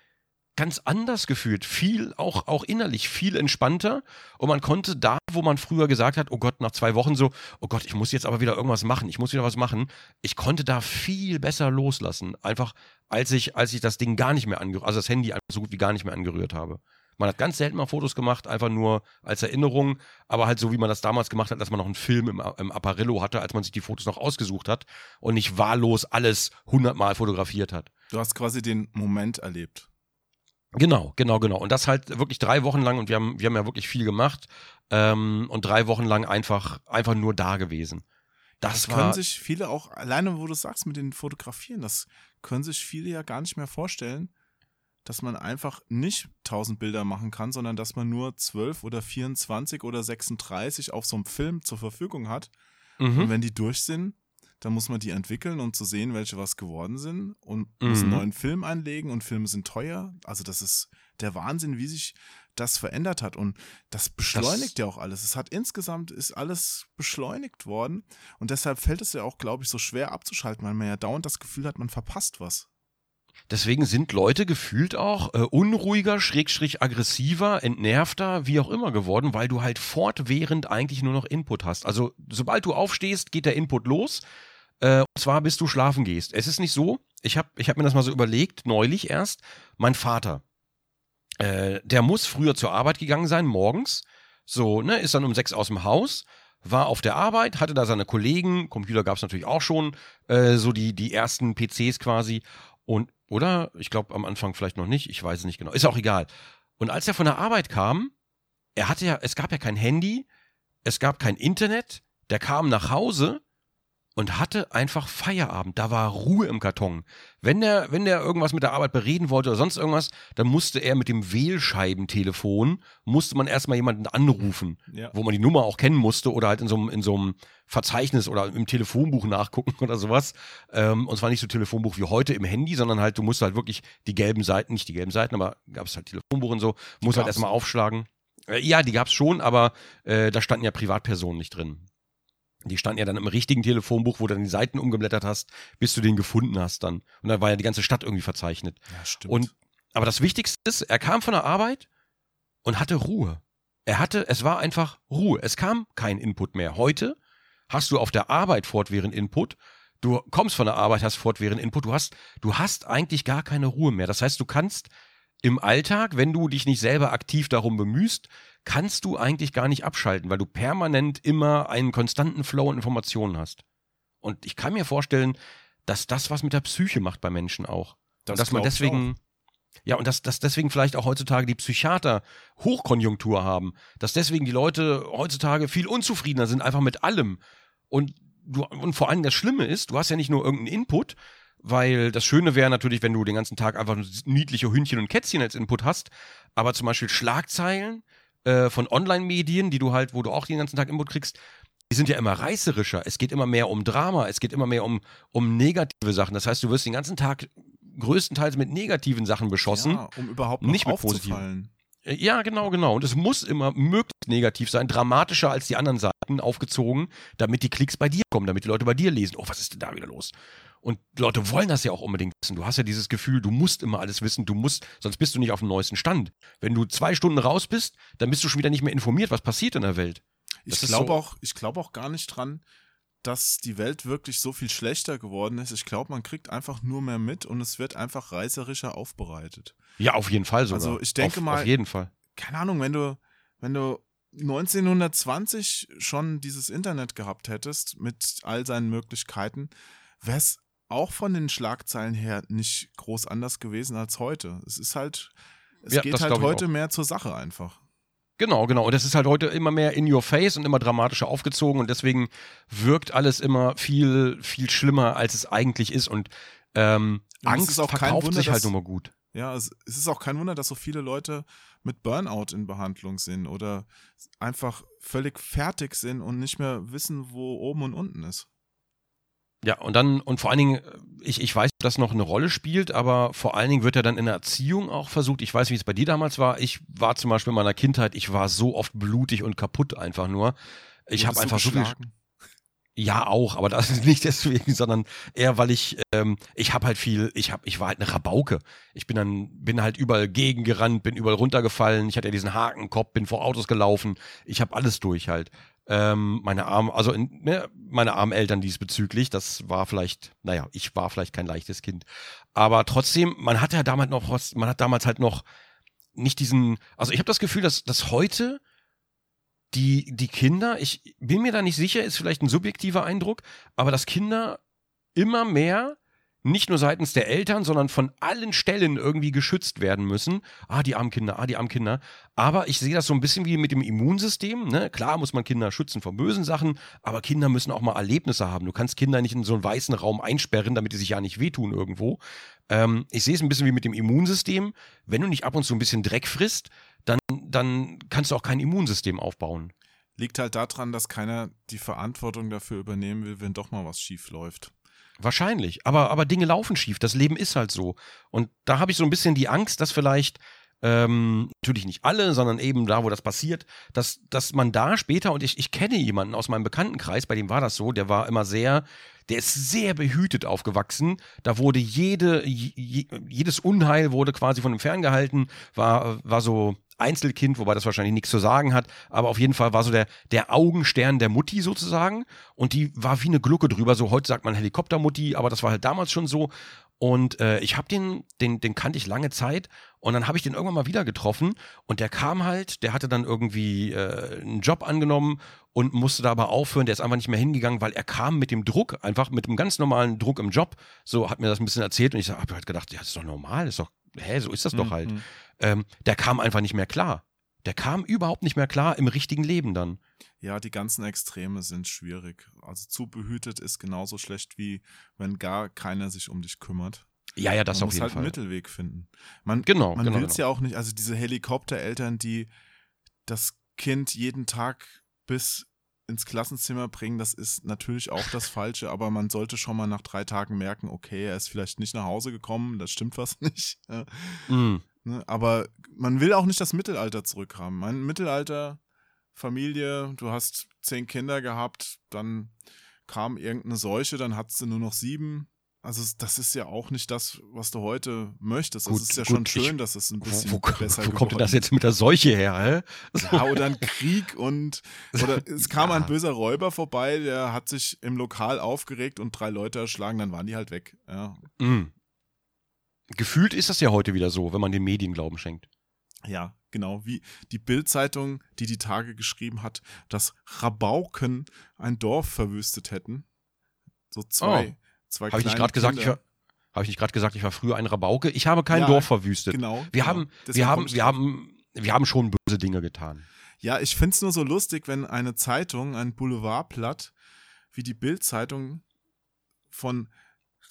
ganz anders gefühlt, viel, auch, auch innerlich, viel entspannter und man konnte da, wo man früher gesagt hat, oh Gott, nach zwei Wochen so, oh Gott, ich muss jetzt aber wieder irgendwas machen, ich muss wieder was machen, ich konnte da viel besser loslassen, einfach als ich, als ich das Ding gar nicht mehr angerührt, also das Handy so gut wie gar nicht mehr angerührt habe. Man hat ganz selten mal Fotos gemacht, einfach nur als Erinnerung, aber halt so, wie man das damals gemacht hat, dass man noch einen Film im, im Apparillo hatte, als man sich die Fotos noch ausgesucht hat und nicht wahllos alles hundertmal fotografiert hat. Du hast quasi den Moment erlebt. Genau, genau, genau. Und das halt wirklich drei Wochen lang und wir haben, wir haben ja wirklich viel gemacht ähm, und drei Wochen lang einfach, einfach nur da gewesen. Das, Das können sich viele auch, alleine wo du sagst mit den Fotografieren, das können sich viele ja gar nicht mehr vorstellen, dass man einfach nicht 1000 Bilder machen kann, sondern dass man nur 12 oder 24 oder 36 auf so einem Film zur Verfügung hat. Und mhm. wenn die durch sind, dann muss man die entwickeln, um zu sehen, welche was geworden sind und muss einen Mhm. neuen Film einlegen und Filme sind teuer. Also das ist der Wahnsinn, wie sich das verändert hat und das beschleunigt ja auch alles. Es hat insgesamt ist alles beschleunigt worden und deshalb fällt es ja auch, glaube ich, so schwer abzuschalten, weil man ja dauernd das Gefühl hat, man verpasst was. Deswegen sind Leute gefühlt auch äh, unruhiger, schrägstrich aggressiver, entnervter, wie auch immer geworden, weil du halt fortwährend eigentlich nur noch Input hast. Also sobald du aufstehst, geht der Input los. Äh, und zwar bis du schlafen gehst. Es ist nicht so, ich habe ich hab mir das mal so überlegt, neulich erst, mein Vater, äh, der muss früher zur Arbeit gegangen sein, morgens. So, ne, ist dann um sechs aus dem Haus, war auf der Arbeit, hatte da seine Kollegen, Computer gab es natürlich auch schon, äh, so die, die ersten PCs quasi. Und, oder? Ich glaube am Anfang vielleicht noch nicht, ich weiß es nicht genau. Ist auch egal. Und als er von der Arbeit kam, er hatte ja, es gab ja kein Handy, es gab kein Internet, der kam nach Hause und hatte einfach Feierabend. Da war Ruhe im Karton. Wenn der, wenn der irgendwas mit der Arbeit bereden wollte oder sonst irgendwas, dann musste er mit dem Wählscheibentelefon, musste man erstmal jemanden anrufen, Ja. wo man die Nummer auch kennen musste oder halt in so einem, in so einem Verzeichnis oder im Telefonbuch nachgucken oder sowas. Ähm, und zwar nicht so Telefonbuch wie heute im Handy, sondern halt, du musst halt wirklich die gelben Seiten, nicht die gelben Seiten, aber gab es halt Telefonbuch und so, musst halt erstmal aufschlagen. Äh, ja, die gab's schon, aber äh, da standen ja Privatpersonen nicht drin. Die standen ja dann im richtigen Telefonbuch, wo du dann die Seiten umgeblättert hast, bis du den gefunden hast dann. Und dann war ja die ganze Stadt irgendwie verzeichnet. Ja, stimmt. Und aber das Wichtigste ist, er kam von der Arbeit und hatte Ruhe. Er hatte, es war einfach Ruhe. Es kam kein Input mehr. Heute hast du auf der Arbeit fortwährend Input. Du kommst von der Arbeit, hast fortwährend Input. Du hast, du hast eigentlich gar keine Ruhe mehr. Das heißt, du kannst im Alltag, wenn du dich nicht selber aktiv darum bemühst, kannst du eigentlich gar nicht abschalten, weil du permanent immer einen konstanten Flow an Informationen hast. Und ich kann mir vorstellen, dass das was mit der Psyche macht bei Menschen auch. Das und dass man deswegen, ja, und dass, dass deswegen vielleicht auch heutzutage die Psychiater Hochkonjunktur haben, dass deswegen die Leute heutzutage viel unzufriedener sind, einfach mit allem. Und du, und vor allem das Schlimme ist, du hast ja nicht nur irgendeinen Input, weil das Schöne wäre natürlich, wenn du den ganzen Tag einfach niedliche Hündchen und Kätzchen als Input hast, aber zum Beispiel Schlagzeilen äh, von Online-Medien, die du halt, wo du auch den ganzen Tag Input kriegst, die sind ja immer reißerischer. Es geht immer mehr um Drama, es geht immer mehr um, um negative Sachen. Das heißt, du wirst den ganzen Tag größtenteils mit negativen Sachen beschossen. ja, um überhaupt nicht mit positiven. Äh, Ja, genau, genau. Und es muss immer möglichst negativ sein, dramatischer als die anderen Seiten aufgezogen, damit die Klicks bei dir kommen, damit die Leute bei dir lesen. Oh, was ist denn da wieder los? Und Leute wollen das ja auch unbedingt wissen. Du hast ja dieses Gefühl, du musst immer alles wissen, du musst, sonst bist du nicht auf dem neuesten Stand. Wenn du zwei Stunden raus bist, dann bist du schon wieder nicht mehr informiert, was passiert in der Welt. Ich Das ist glaube so- auch, ich glaube auch gar nicht dran, dass die Welt wirklich so viel schlechter geworden ist. Ich glaube, man kriegt einfach nur mehr mit und es wird einfach reißerischer aufbereitet. Ja, auf jeden Fall sogar. Also ich denke auf, mal- Auf jeden Fall. Keine Ahnung, wenn du, wenn du 1920 schon dieses Internet gehabt hättest mit all seinen Möglichkeiten, wäre es auch von den Schlagzeilen her nicht groß anders gewesen als heute. Es ist halt, es Ja, geht halt heute mehr zur Sache einfach. Genau, genau. Und das ist halt heute immer mehr in your face und immer dramatischer aufgezogen und deswegen wirkt alles immer viel, viel schlimmer, als es eigentlich ist. Und ähm, Und Angst ist auch kein verkauft Wunder, sich halt nun mal gut. Ja, es, es ist auch kein Wunder, dass so viele Leute mit Burnout in Behandlung sind oder einfach völlig fertig sind und nicht mehr wissen, wo oben und unten ist. Ja, und dann, und vor allen Dingen, ich, ich weiß, ob das noch eine Rolle spielt, aber vor allen Dingen wird ja dann in der Erziehung auch versucht, ich weiß, wie es bei dir damals war, ich war zum Beispiel in meiner Kindheit, ich war so oft blutig und kaputt einfach nur. Ich habe einfach so viel? Ja, auch, aber das ist nicht deswegen, sondern eher, weil ich, ähm, ich habe halt viel, ich hab, ich war halt eine Rabauke. Ich bin dann, bin halt überall gegengerannt, bin überall runtergefallen. Ich hatte ja diesen Hakenkopf, bin vor Autos gelaufen. Ich habe alles durch halt. Ähm, meine armen, also in, ne, meine armen Eltern diesbezüglich, das war vielleicht, naja, ich war vielleicht kein leichtes Kind. Aber trotzdem, man hat ja damals noch, man hat damals halt noch nicht diesen, also ich habe das Gefühl, dass, dass heute die, die Kinder, ich bin mir da nicht sicher, ist vielleicht ein subjektiver Eindruck, aber dass Kinder immer mehr nicht nur seitens der Eltern, sondern von allen Stellen irgendwie geschützt werden müssen. Ah, die armen Kinder, ah, die armen Kinder. Aber ich sehe das so ein bisschen wie mit dem Immunsystem. Ne? Klar muss man Kinder schützen vor bösen Sachen, aber Kinder müssen auch mal Erlebnisse haben. Du kannst Kinder nicht in so einen weißen Raum einsperren, damit die sich ja nicht wehtun irgendwo. Ähm, ich sehe es ein bisschen wie mit dem Immunsystem. Wenn du nicht ab und zu ein bisschen Dreck frisst, dann, dann kannst du auch kein Immunsystem aufbauen. Liegt halt daran, dass keiner die Verantwortung dafür übernehmen will, wenn doch mal was schief läuft. Wahrscheinlich. Aber, aber Dinge laufen schief. Das Leben ist halt so. Und da habe ich so ein bisschen die Angst, dass vielleicht ähm, natürlich nicht alle, sondern eben da, wo das passiert, dass, dass man da später, und ich, ich kenne jemanden aus meinem Bekanntenkreis, bei dem war das so, der war immer sehr, der ist sehr behütet aufgewachsen. Da wurde jede, je, jedes Unheil wurde quasi von ihm ferngehalten, war, war so Einzelkind, wobei das wahrscheinlich nichts zu sagen hat, aber auf jeden Fall war so der, der Augenstern der Mutti sozusagen und die war wie eine Glucke drüber, so heute sagt man Helikoptermutti, aber das war halt damals schon so und äh, ich habe den, den, den kannte ich lange Zeit und dann habe ich den irgendwann mal wieder getroffen und der kam halt, der hatte dann irgendwie äh, einen Job angenommen und musste da aber aufhören. Der ist einfach nicht mehr hingegangen, weil er kam mit dem Druck, einfach mit dem ganz normalen Druck im Job. So hat mir das ein bisschen erzählt und ich habe halt gedacht, ja, das ist doch normal, ist doch, hä, so ist das doch halt. Ähm, der kam einfach nicht mehr klar. Der kam überhaupt nicht mehr klar im richtigen Leben dann. Ja, die ganzen Extreme sind schwierig. Also zu behütet ist genauso schlecht wie wenn gar keiner sich um dich kümmert. Ja, ja, das man auf muss jeden halt Fall. einen Mittelweg finden. Man, Genau, man genau, will es genau. ja auch nicht, also diese Helikoptereltern, die das Kind jeden Tag bis ins Klassenzimmer bringen, das ist natürlich auch das Falsche, aber man sollte schon mal nach drei Tagen merken, okay, er ist vielleicht nicht nach Hause gekommen, das stimmt was nicht. Mm. Ne? Aber man will auch nicht das Mittelalter zurückhaben. Mein Mittelalter, Familie, du hast zehn Kinder gehabt, dann kam irgendeine Seuche, dann hattest du nur noch sieben. Also das ist ja auch nicht das, was du heute möchtest. Gut, es ist ja gut, schon schön, ich- dass es ein Wo, bisschen wo, besser wo kommt denn das jetzt mit der Seuche her, hä? ja, oder ein Krieg und oder es kam Ja. ein böser Räuber vorbei, der hat sich im Lokal aufgeregt und drei Leute erschlagen, dann waren die halt weg. Ja, Mm. Gefühlt ist das ja heute wieder so, wenn man den Medien Glauben schenkt. ja genau. Wie die Bild-Zeitung, die die Tage geschrieben hat, dass Rabauken ein Dorf verwüstet hätten. So zwei, zwei Habe Oh. ich nicht gerade gesagt, ich war, habe ich nicht gerade gesagt, ich war früher ein Rabauke? Ich habe kein Ja, Dorf verwüstet. Genau. Wir genau. haben, Deswegen wir haben, wir haben, wir haben schon böse Dinge getan. Ja, ich finde es nur so lustig, wenn eine Zeitung, ein Boulevardblatt, wie die Bild-Zeitung von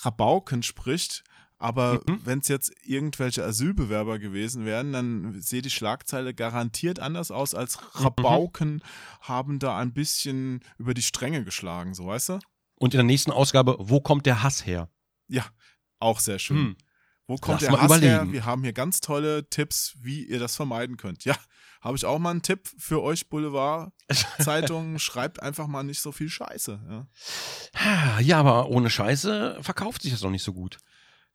Rabauken spricht, aber Mhm. wenn es jetzt irgendwelche Asylbewerber gewesen wären, dann sehe die Schlagzeile garantiert anders aus, als Rabauken haben da ein bisschen über die Stränge geschlagen, so weißt du? Und in der nächsten Ausgabe, wo kommt der Hass her? Ja, auch sehr schön. Hm. Wo kommt Lass der Hass her? überlegen. Wir haben hier ganz tolle Tipps, wie ihr das vermeiden könnt. Ja, habe ich auch mal einen Tipp für euch Boulevard-Zeitungen. Schreibt einfach mal nicht so viel Scheiße. Ja, Ja, aber ohne Scheiße verkauft sich das doch nicht so gut.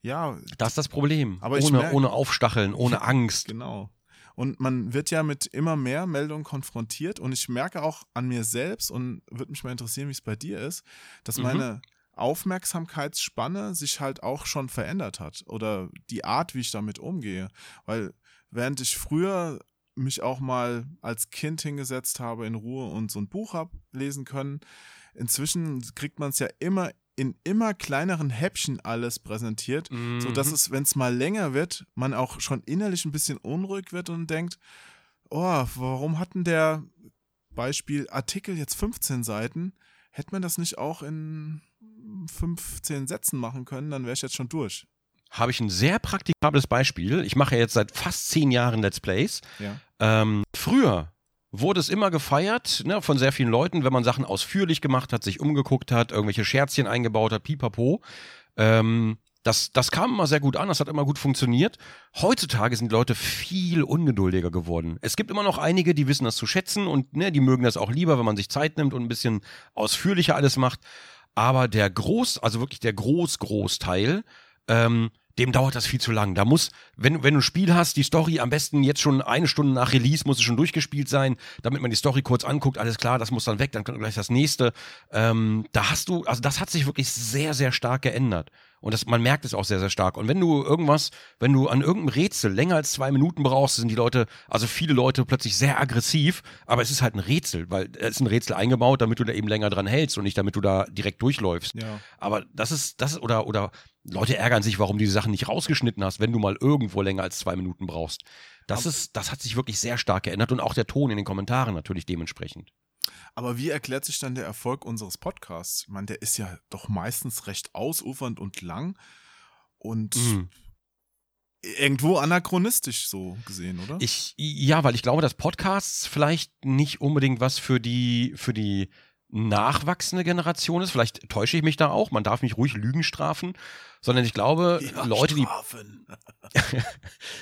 Ja Das ist das Problem. Aber ohne, merk- ohne Aufstacheln, ohne Angst. genau. Und man wird ja mit immer mehr Meldungen konfrontiert und ich merke auch an mir selbst und würde mich mal interessieren, wie es bei dir ist, dass Mhm. meine Aufmerksamkeitsspanne sich halt auch schon verändert hat oder die Art, wie ich damit umgehe. Weil während ich früher mich auch mal als Kind hingesetzt habe in Ruhe und so ein Buch habe lesen können, inzwischen kriegt man es ja immer in immer kleineren Häppchen alles präsentiert, so dass Mhm. es, wenn es mal länger wird, man auch schon innerlich ein bisschen unruhig wird und denkt, oh, warum hatten der Beispiel Artikel jetzt 15 Seiten? Hätte man das nicht auch in 15 Sätzen machen können, dann wäre ich jetzt schon durch. habe ich ein sehr praktikables Beispiel. Ich mache jetzt seit fast zehn Jahren Let's Plays. Ja. Ähm, früher wurde es immer gefeiert ne, von sehr vielen Leuten, wenn man Sachen ausführlich gemacht hat, sich umgeguckt hat, irgendwelche Scherzchen eingebaut hat, pipapo. Ähm, das, das kam immer sehr gut an, das hat immer gut funktioniert. Heutzutage sind Leute viel ungeduldiger geworden. Es gibt immer noch einige, die wissen das zu schätzen und ne, die mögen das auch lieber, wenn man sich Zeit nimmt und ein bisschen ausführlicher alles macht. Aber der Groß, also wirklich der Groß-Großteil, ähm, dem dauert das viel zu lang. Da muss, wenn, wenn du ein Spiel hast, die Story am besten jetzt schon eine Stunde nach Release muss es schon durchgespielt sein, damit man die Story kurz anguckt, alles klar, das muss dann weg, dann kommt gleich das nächste. Ähm, da hast du, also das hat sich wirklich sehr, sehr stark geändert. Und das, man merkt es auch sehr, sehr stark. Und wenn du irgendwas, wenn du an irgendeinem Rätsel länger als zwei Minuten brauchst, sind die Leute, also viele Leute plötzlich sehr aggressiv, aber es ist halt ein Rätsel, weil es ist ein Rätsel eingebaut, damit du da eben länger dran hältst und nicht damit du da direkt durchläufst. Ja. Aber das ist, das ist, oder, oder Leute ärgern sich, warum du die Sachen nicht rausgeschnitten hast, wenn du mal irgendwo länger als zwei Minuten brauchst. Das ist, das hat sich wirklich sehr stark geändert und auch der Ton in den Kommentaren natürlich dementsprechend. Aber wie erklärt sich dann der Erfolg unseres Podcasts? Ich meine, der ist ja doch meistens recht ausufernd und lang und Mhm. irgendwo anachronistisch so gesehen, oder? Ich, ja, weil ich glaube, dass Podcasts vielleicht nicht unbedingt was für die, für die nachwachsende Generation ist. Vielleicht täusche ich mich da auch. Man darf mich ruhig Lügen strafen. Sondern ich glaube, Leute, die Strafen.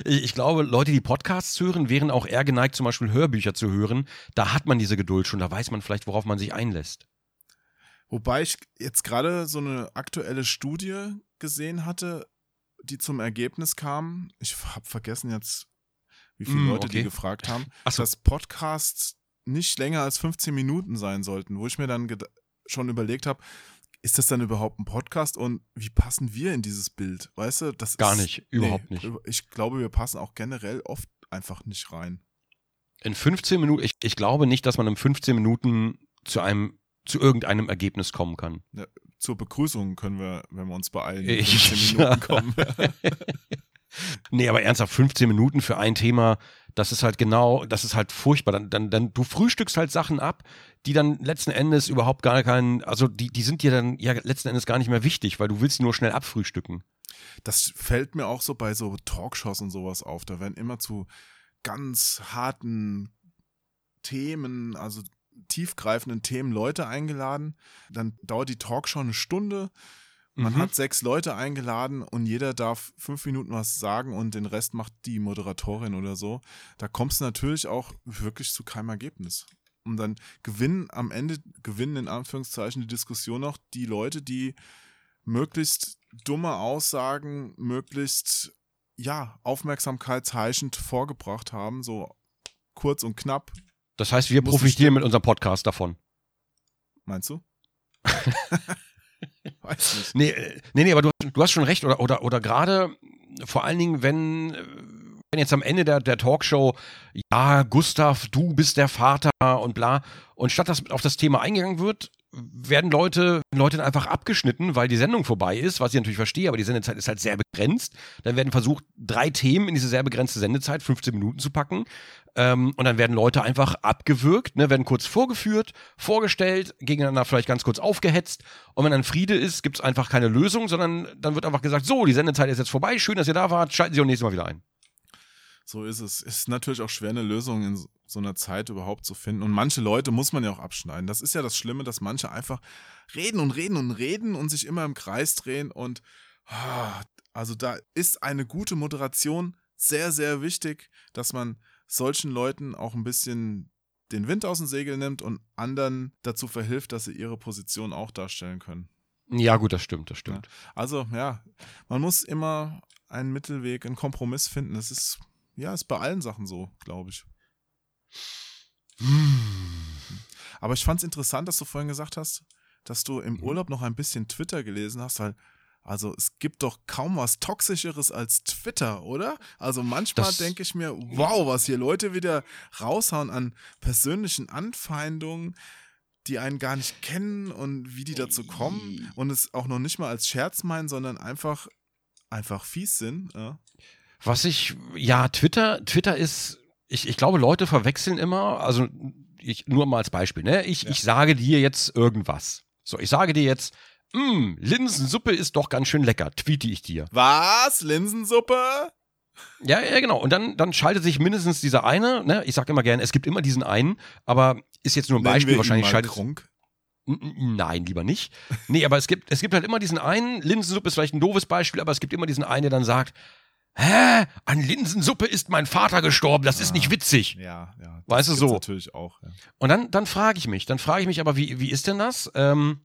ich ich glaube, Leute, die Podcasts hören, wären auch eher geneigt, zum Beispiel Hörbücher zu hören. Da hat man diese Geduld schon, da weiß man vielleicht, worauf man sich einlässt. Wobei ich jetzt gerade so eine aktuelle Studie gesehen hatte, die zum Ergebnis kam, ich habe vergessen jetzt, wie viele Mm, Leute okay. die gefragt haben, so. dass Podcasts nicht länger als 15 Minuten sein sollten, wo ich mir dann schon überlegt habe, ist das dann überhaupt ein Podcast und wie passen wir in dieses Bild? Weißt du, das Gar ist, nicht, überhaupt nicht. Ich glaube, wir passen auch generell oft einfach nicht rein. In 15 Minuten, ich, ich glaube nicht, dass man in 15 Minuten zu einem, zu irgendeinem Ergebnis kommen kann. Zur Begrüßung können wir, wenn wir uns beeilen, in Ich- 15 Minuten kommen. Nee, aber ernsthaft, 15 Minuten für ein Thema, das ist halt genau, das ist halt furchtbar. Dann, dann, dann du frühstückst halt Sachen ab, die dann letzten Endes überhaupt gar keinen, also die, die sind dir dann ja letzten Endes gar nicht mehr wichtig, weil du willst nur schnell abfrühstücken. Das fällt mir auch so bei so Talkshows und sowas auf. Da werden immer zu ganz harten Themen, also tiefgreifenden Themen Leute eingeladen. Dann dauert die Talkshow eine Stunde. Man Mhm. hat sechs Leute eingeladen und jeder darf fünf Minuten was sagen und den Rest macht die Moderatorin oder so. Da kommst du natürlich auch wirklich zu keinem Ergebnis. Und dann gewinnen am Ende, gewinnen in Anführungszeichen die Diskussion noch die Leute, die möglichst dumme Aussagen, möglichst ja, aufmerksamkeitsheischend vorgebracht haben, so kurz und knapp, Das heißt, wir profitieren mit unserem Podcast davon. meinst du? Nee, äh, nee, nee, aber du, du hast schon recht. Oder, oder, oder gerade vor allen Dingen, wenn, äh, wenn jetzt am Ende der, der Talkshow, ja, Gustav, du bist der Vater und bla, und statt dass auf das Thema eingegangen wird, werden Leute, Leute einfach abgeschnitten, weil die Sendung vorbei ist, was ich natürlich verstehe, aber die Sendezeit ist halt sehr begrenzt. Dann werden versucht, drei Themen in diese sehr begrenzte Sendezeit, 15 Minuten zu packen. Ähm, und dann werden Leute einfach abgewürgt, ne, werden kurz vorgeführt, vorgestellt, gegeneinander vielleicht ganz kurz aufgehetzt. Und wenn dann Friede ist, gibt es einfach keine Lösung, sondern dann wird einfach gesagt, so, die Sendezeit ist jetzt vorbei, schön, dass ihr da wart, schalten Sie auch nächstes Mal wieder ein. So ist es. Ist natürlich auch schwer, eine Lösung in so- einer Zeit überhaupt zu finden. Und manche Leute muss man ja auch abschneiden. Das ist ja das Schlimme, dass manche einfach reden und reden und reden und sich immer im Kreis drehen. Und ah, also da ist eine gute Moderation sehr, sehr wichtig, dass man solchen Leuten auch ein bisschen den Wind aus dem Segel nimmt und anderen dazu verhilft, dass sie ihre Position auch darstellen können. Ja, gut, das stimmt, das stimmt. Also ja, man muss immer einen Mittelweg, einen Kompromiss finden. Das ist, ja, ist bei allen Sachen so, glaube ich. Aber ich fand es interessant, dass du vorhin gesagt hast, dass du im Mhm. Urlaub noch ein bisschen Twitter gelesen hast, weil, also es gibt doch kaum was Toxischeres als Twitter, oder? Also manchmal denke ich mir, wow, was hier Leute wieder raushauen an persönlichen Anfeindungen, die einen gar nicht kennen und wie die dazu kommen und es auch noch nicht mal als Scherz meinen, sondern einfach, einfach fies sind. Ja. Was ich, ja, Twitter, Twitter ist, ich, ich glaube, Leute verwechseln immer, also ich, nur mal als Beispiel, ne? Ich, Ja. ich sage dir jetzt irgendwas. So, ich sage dir jetzt, "Mm, Linsensuppe ist doch ganz schön lecker, tweete ich dir. Was? Linsensuppe? Ja, ja, genau. Und dann, dann schaltet sich mindestens dieser eine, ne? Ich sage immer gerne, es gibt immer diesen einen, aber ist jetzt nur ein Nennen Beispiel, wahrscheinlich schaltet Krunk. Nein, lieber nicht. Nee, aber es gibt, es gibt halt immer diesen einen, Linsensuppe ist vielleicht ein doofes Beispiel, aber es gibt immer diesen einen, der dann sagt, Hä? An Linsensuppe ist mein Vater gestorben, das ist Ah. nicht witzig. Ja, ja. Weißt du, so. natürlich auch. Ja. Und dann, dann frage ich mich, dann frage ich mich aber, wie, wie ist denn das? Ähm,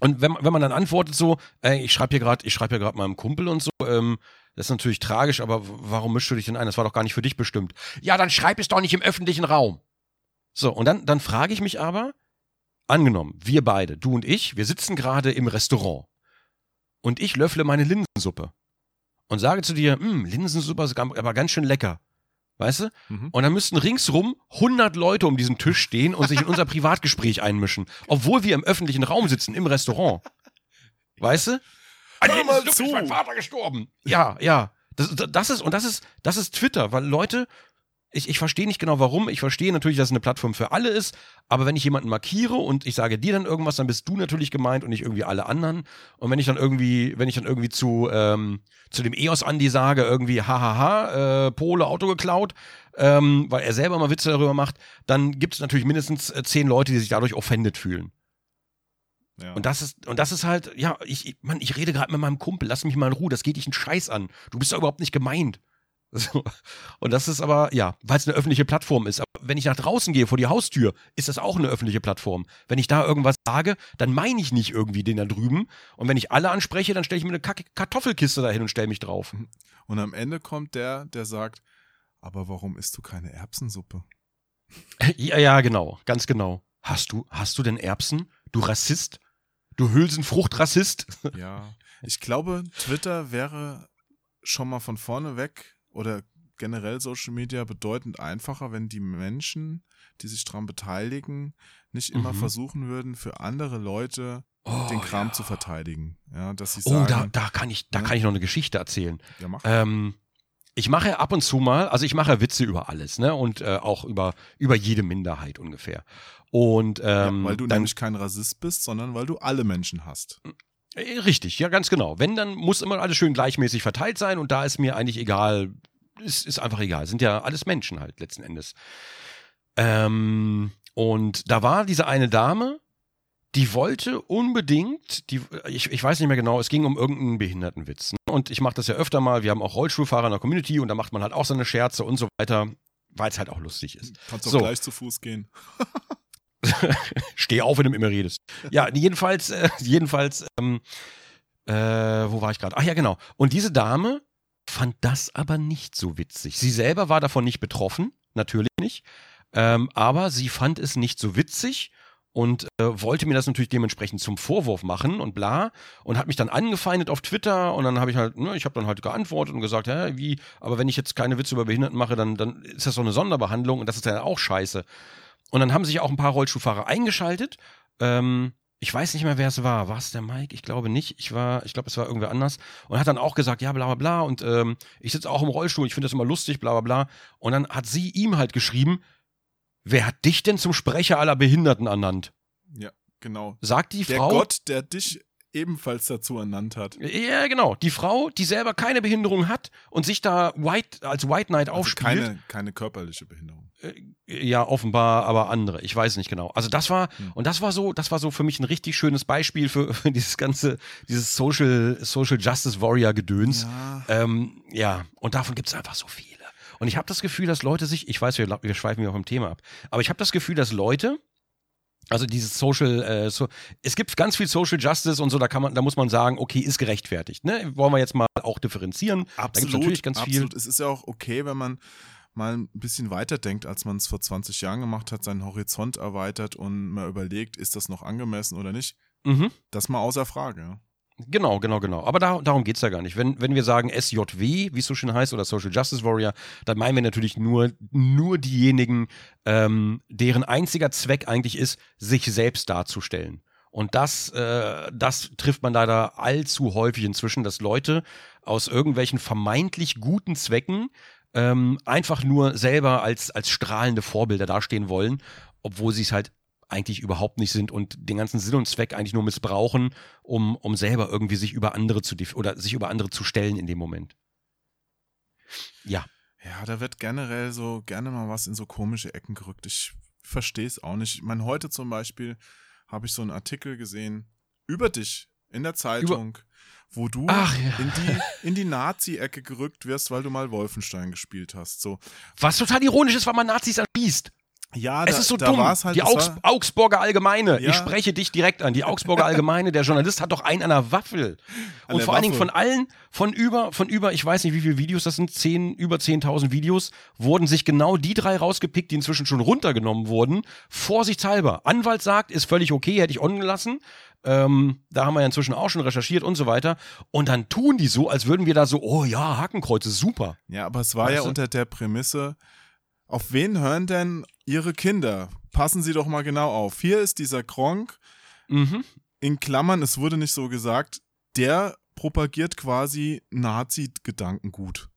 und wenn, wenn man dann antwortet so, ey, ich schreibe hier gerade, ich schreibe hier gerade meinem Kumpel und so, ähm, das ist natürlich tragisch, aber warum mischst du dich denn ein? Das war doch gar nicht für dich bestimmt. Ja, dann schreib es doch nicht im öffentlichen Raum. So, und dann, dann frage ich mich aber, angenommen, wir beide, du und ich, wir sitzen gerade im Restaurant und ich löffle meine Linsensuppe und sage zu dir, "Hm, Linsensuppe ist ga- aber ganz schön lecker. Weißt du? Mhm. Und dann müssten ringsrum 100 Leute um diesen Tisch stehen und sich in unser Privatgespräch einmischen, obwohl wir im öffentlichen Raum sitzen, im Restaurant. Weißt du? Hör mal ist zu. mein Vater gestorben. Ja, ja. Das, das ist, und das ist, das ist Twitter, weil Leute, ich, ich verstehe nicht genau warum. Ich verstehe natürlich, dass es eine Plattform für alle ist, aber wenn ich jemanden markiere und ich sage dir dann irgendwas, dann bist du natürlich gemeint und nicht irgendwie alle anderen. Und wenn ich dann irgendwie, wenn ich dann irgendwie zu, ähm, zu dem EOS Andi sage, irgendwie, hahaha, äh, Pole, Auto geklaut, ähm, weil er selber mal Witze darüber macht, dann gibt es natürlich mindestens äh, zehn Leute, die sich dadurch offended fühlen. Ja. Und das ist, und das ist halt, ja, ich, ich, Mann, ich rede gerade mit meinem Kumpel, lass mich mal in Ruhe, das geht dich einen Scheiß an. Du bist doch überhaupt nicht gemeint. So. Und das ist aber, ja, weil es eine öffentliche Plattform ist. Aber wenn ich nach draußen gehe, vor die Haustür, ist das auch eine öffentliche Plattform. Wenn ich da irgendwas sage, dann meine ich nicht irgendwie den da drüben. Und wenn ich alle anspreche, dann stelle ich mir eine Kack Kartoffelkiste dahin und stelle mich drauf. Und am Ende kommt der, der sagt, aber warum isst du keine Erbsensuppe? Ja, ja, genau, ganz genau. Hast du, hast du denn Erbsen? Du Rassist? Du Hülsenfruchtrassist? Ja, ich glaube, Twitter wäre schon mal von vorne weg oder generell Social Media bedeutend einfacher, wenn die Menschen, die sich daran beteiligen, nicht immer Mhm. versuchen würden, für andere Leute Oh, den Kram ja. zu verteidigen. Ja, dass sie Oh, sagen, da, da kann ich, da Ja. kann ich noch eine Geschichte erzählen. ja, mach. Ähm, ich mache ab und zu mal, also ich mache Witze über alles, ne? Und äh, auch über, über jede Minderheit ungefähr. Und ähm, ja, weil du dann, nämlich kein Rassist bist, sondern weil du alle Menschen hast. Äh, Richtig, ja, ganz genau. Wenn, dann muss immer alles schön gleichmäßig verteilt sein und da ist mir eigentlich egal, ist, ist einfach egal. Sind ja alles Menschen halt letzten Endes. Ähm, und da war diese eine Dame, die wollte unbedingt, die, ich, ich weiß nicht mehr genau, es ging um irgendeinen Behindertenwitz. ne? Und ich mache das ja öfter mal, wir haben auch Rollstuhlfahrer in der Community und da macht man halt auch seine Scherze und so weiter, weil es halt auch lustig ist. Kannst auch So. gleich zu Fuß gehen. Steh auf, wenn du immer redest. Ja, jedenfalls, äh, jedenfalls, ähm, äh, wo war ich gerade? Ach ja, genau. Und diese Dame fand das aber nicht so witzig. Sie selber war davon nicht betroffen, natürlich nicht. Ähm, aber sie fand es nicht so witzig und äh, wollte mir das natürlich dementsprechend zum Vorwurf machen und bla und hat mich dann angefeindet auf Twitter und dann habe ich halt, ne, ich habe dann halt geantwortet und gesagt, hä, wie, aber wenn ich jetzt keine Witze über Behinderten mache, dann, dann ist das doch eine Sonderbehandlung und das ist dann auch scheiße. Und dann haben sich auch ein paar Rollstuhlfahrer eingeschaltet. Ähm, ich weiß nicht mehr, wer es war. War es der Mike? Ich glaube nicht. Ich war, ich glaube, es war irgendwer anders. Und hat dann auch gesagt, ja, bla bla bla. Und ähm, ich sitze auch im Rollstuhl, ich finde das immer lustig, bla bla bla. Und dann hat sie ihm halt geschrieben, wer hat dich denn zum Sprecher aller Behinderten ernannt? Ja, genau. Sagt die Der Frau. Gott, der dich ebenfalls dazu ernannt hat. Ja, genau. Die Frau, die selber keine Behinderung hat und sich da White, als White Knight Also aufspielt. keine, keine körperliche Behinderung. Ja, offenbar, aber andere. Ich weiß nicht genau. Also das war, Hm. und das war so, das war so für mich ein richtig schönes Beispiel für, für dieses ganze, dieses Social, Social Justice Warrior Gedöns. Ja, Ähm, ja, und davon gibt es einfach so viele. Und ich habe das Gefühl, dass Leute sich, ich weiß, wir, wir schweifen hier auch im Thema ab, aber ich habe das Gefühl, dass Leute, also dieses Social, äh, so, es gibt ganz viel Social Justice und so, da kann man, da muss man sagen, okay, ist gerechtfertigt. Ne? Wollen wir jetzt mal auch differenzieren. Da absolut. gibt's natürlich ganz viel. absolut. Es ist ja auch okay, wenn man mal ein bisschen weiter denkt, als man es vor 20 Jahren gemacht hat, seinen Horizont erweitert und mal überlegt, ist das noch angemessen oder nicht. Mhm. Das mal außer Frage. Genau, genau, genau. Aber da, darum geht's ja gar nicht. Wenn, wenn wir sagen SJW, wie es so schön heißt, oder Social Justice Warrior, dann meinen wir natürlich nur, nur diejenigen, ähm, deren einziger Zweck eigentlich ist, sich selbst darzustellen. Und das, äh, das trifft man leider allzu häufig inzwischen, dass Leute aus irgendwelchen vermeintlich guten Zwecken ähm, einfach nur selber als, als strahlende Vorbilder dastehen wollen, obwohl sie es halt eigentlich überhaupt nicht sind und den ganzen Sinn und Zweck eigentlich nur missbrauchen, um, um selber irgendwie sich über andere zu oder sich über andere zu stellen in dem Moment. Ja. Ja, da wird generell so gerne mal was in so komische Ecken gerückt. Ich verstehe es auch nicht. Ich meine, heute zum Beispiel habe ich so einen Artikel gesehen über dich in der Zeitung, wo du Ach ja. in die, in die Nazi-Ecke gerückt wirst, weil du mal Wolfenstein gespielt hast. So, Was total ironisch ist, weil man Nazis anschießt. Ja, Es da, ist so da dumm. halt, die Augs war- Augsburger Allgemeine. Ja. Ich spreche dich direkt an. Die Augsburger Allgemeine, der Journalist hat doch einen an der Waffel. An Und der vor allen Dingen von allen, von über, von über, ich weiß nicht wie viele Videos, das sind zehn, über 10.000 Videos, wurden sich genau die drei rausgepickt, die inzwischen schon runtergenommen wurden. Vorsichtshalber. Anwalt sagt, ist völlig okay, hätte ich on gelassen. Ähm, da haben wir ja inzwischen auch schon recherchiert und so weiter. Und dann tun die so, als würden wir da so, oh ja, Hakenkreuze, super. Ja, aber es war Weißt ja du? unter der Prämisse, auf wen hören denn ihre Kinder? Passen Sie doch mal genau auf. Hier ist dieser Kronk, Mhm. in Klammern, es wurde nicht so gesagt, der propagiert quasi Nazi-Gedankengut.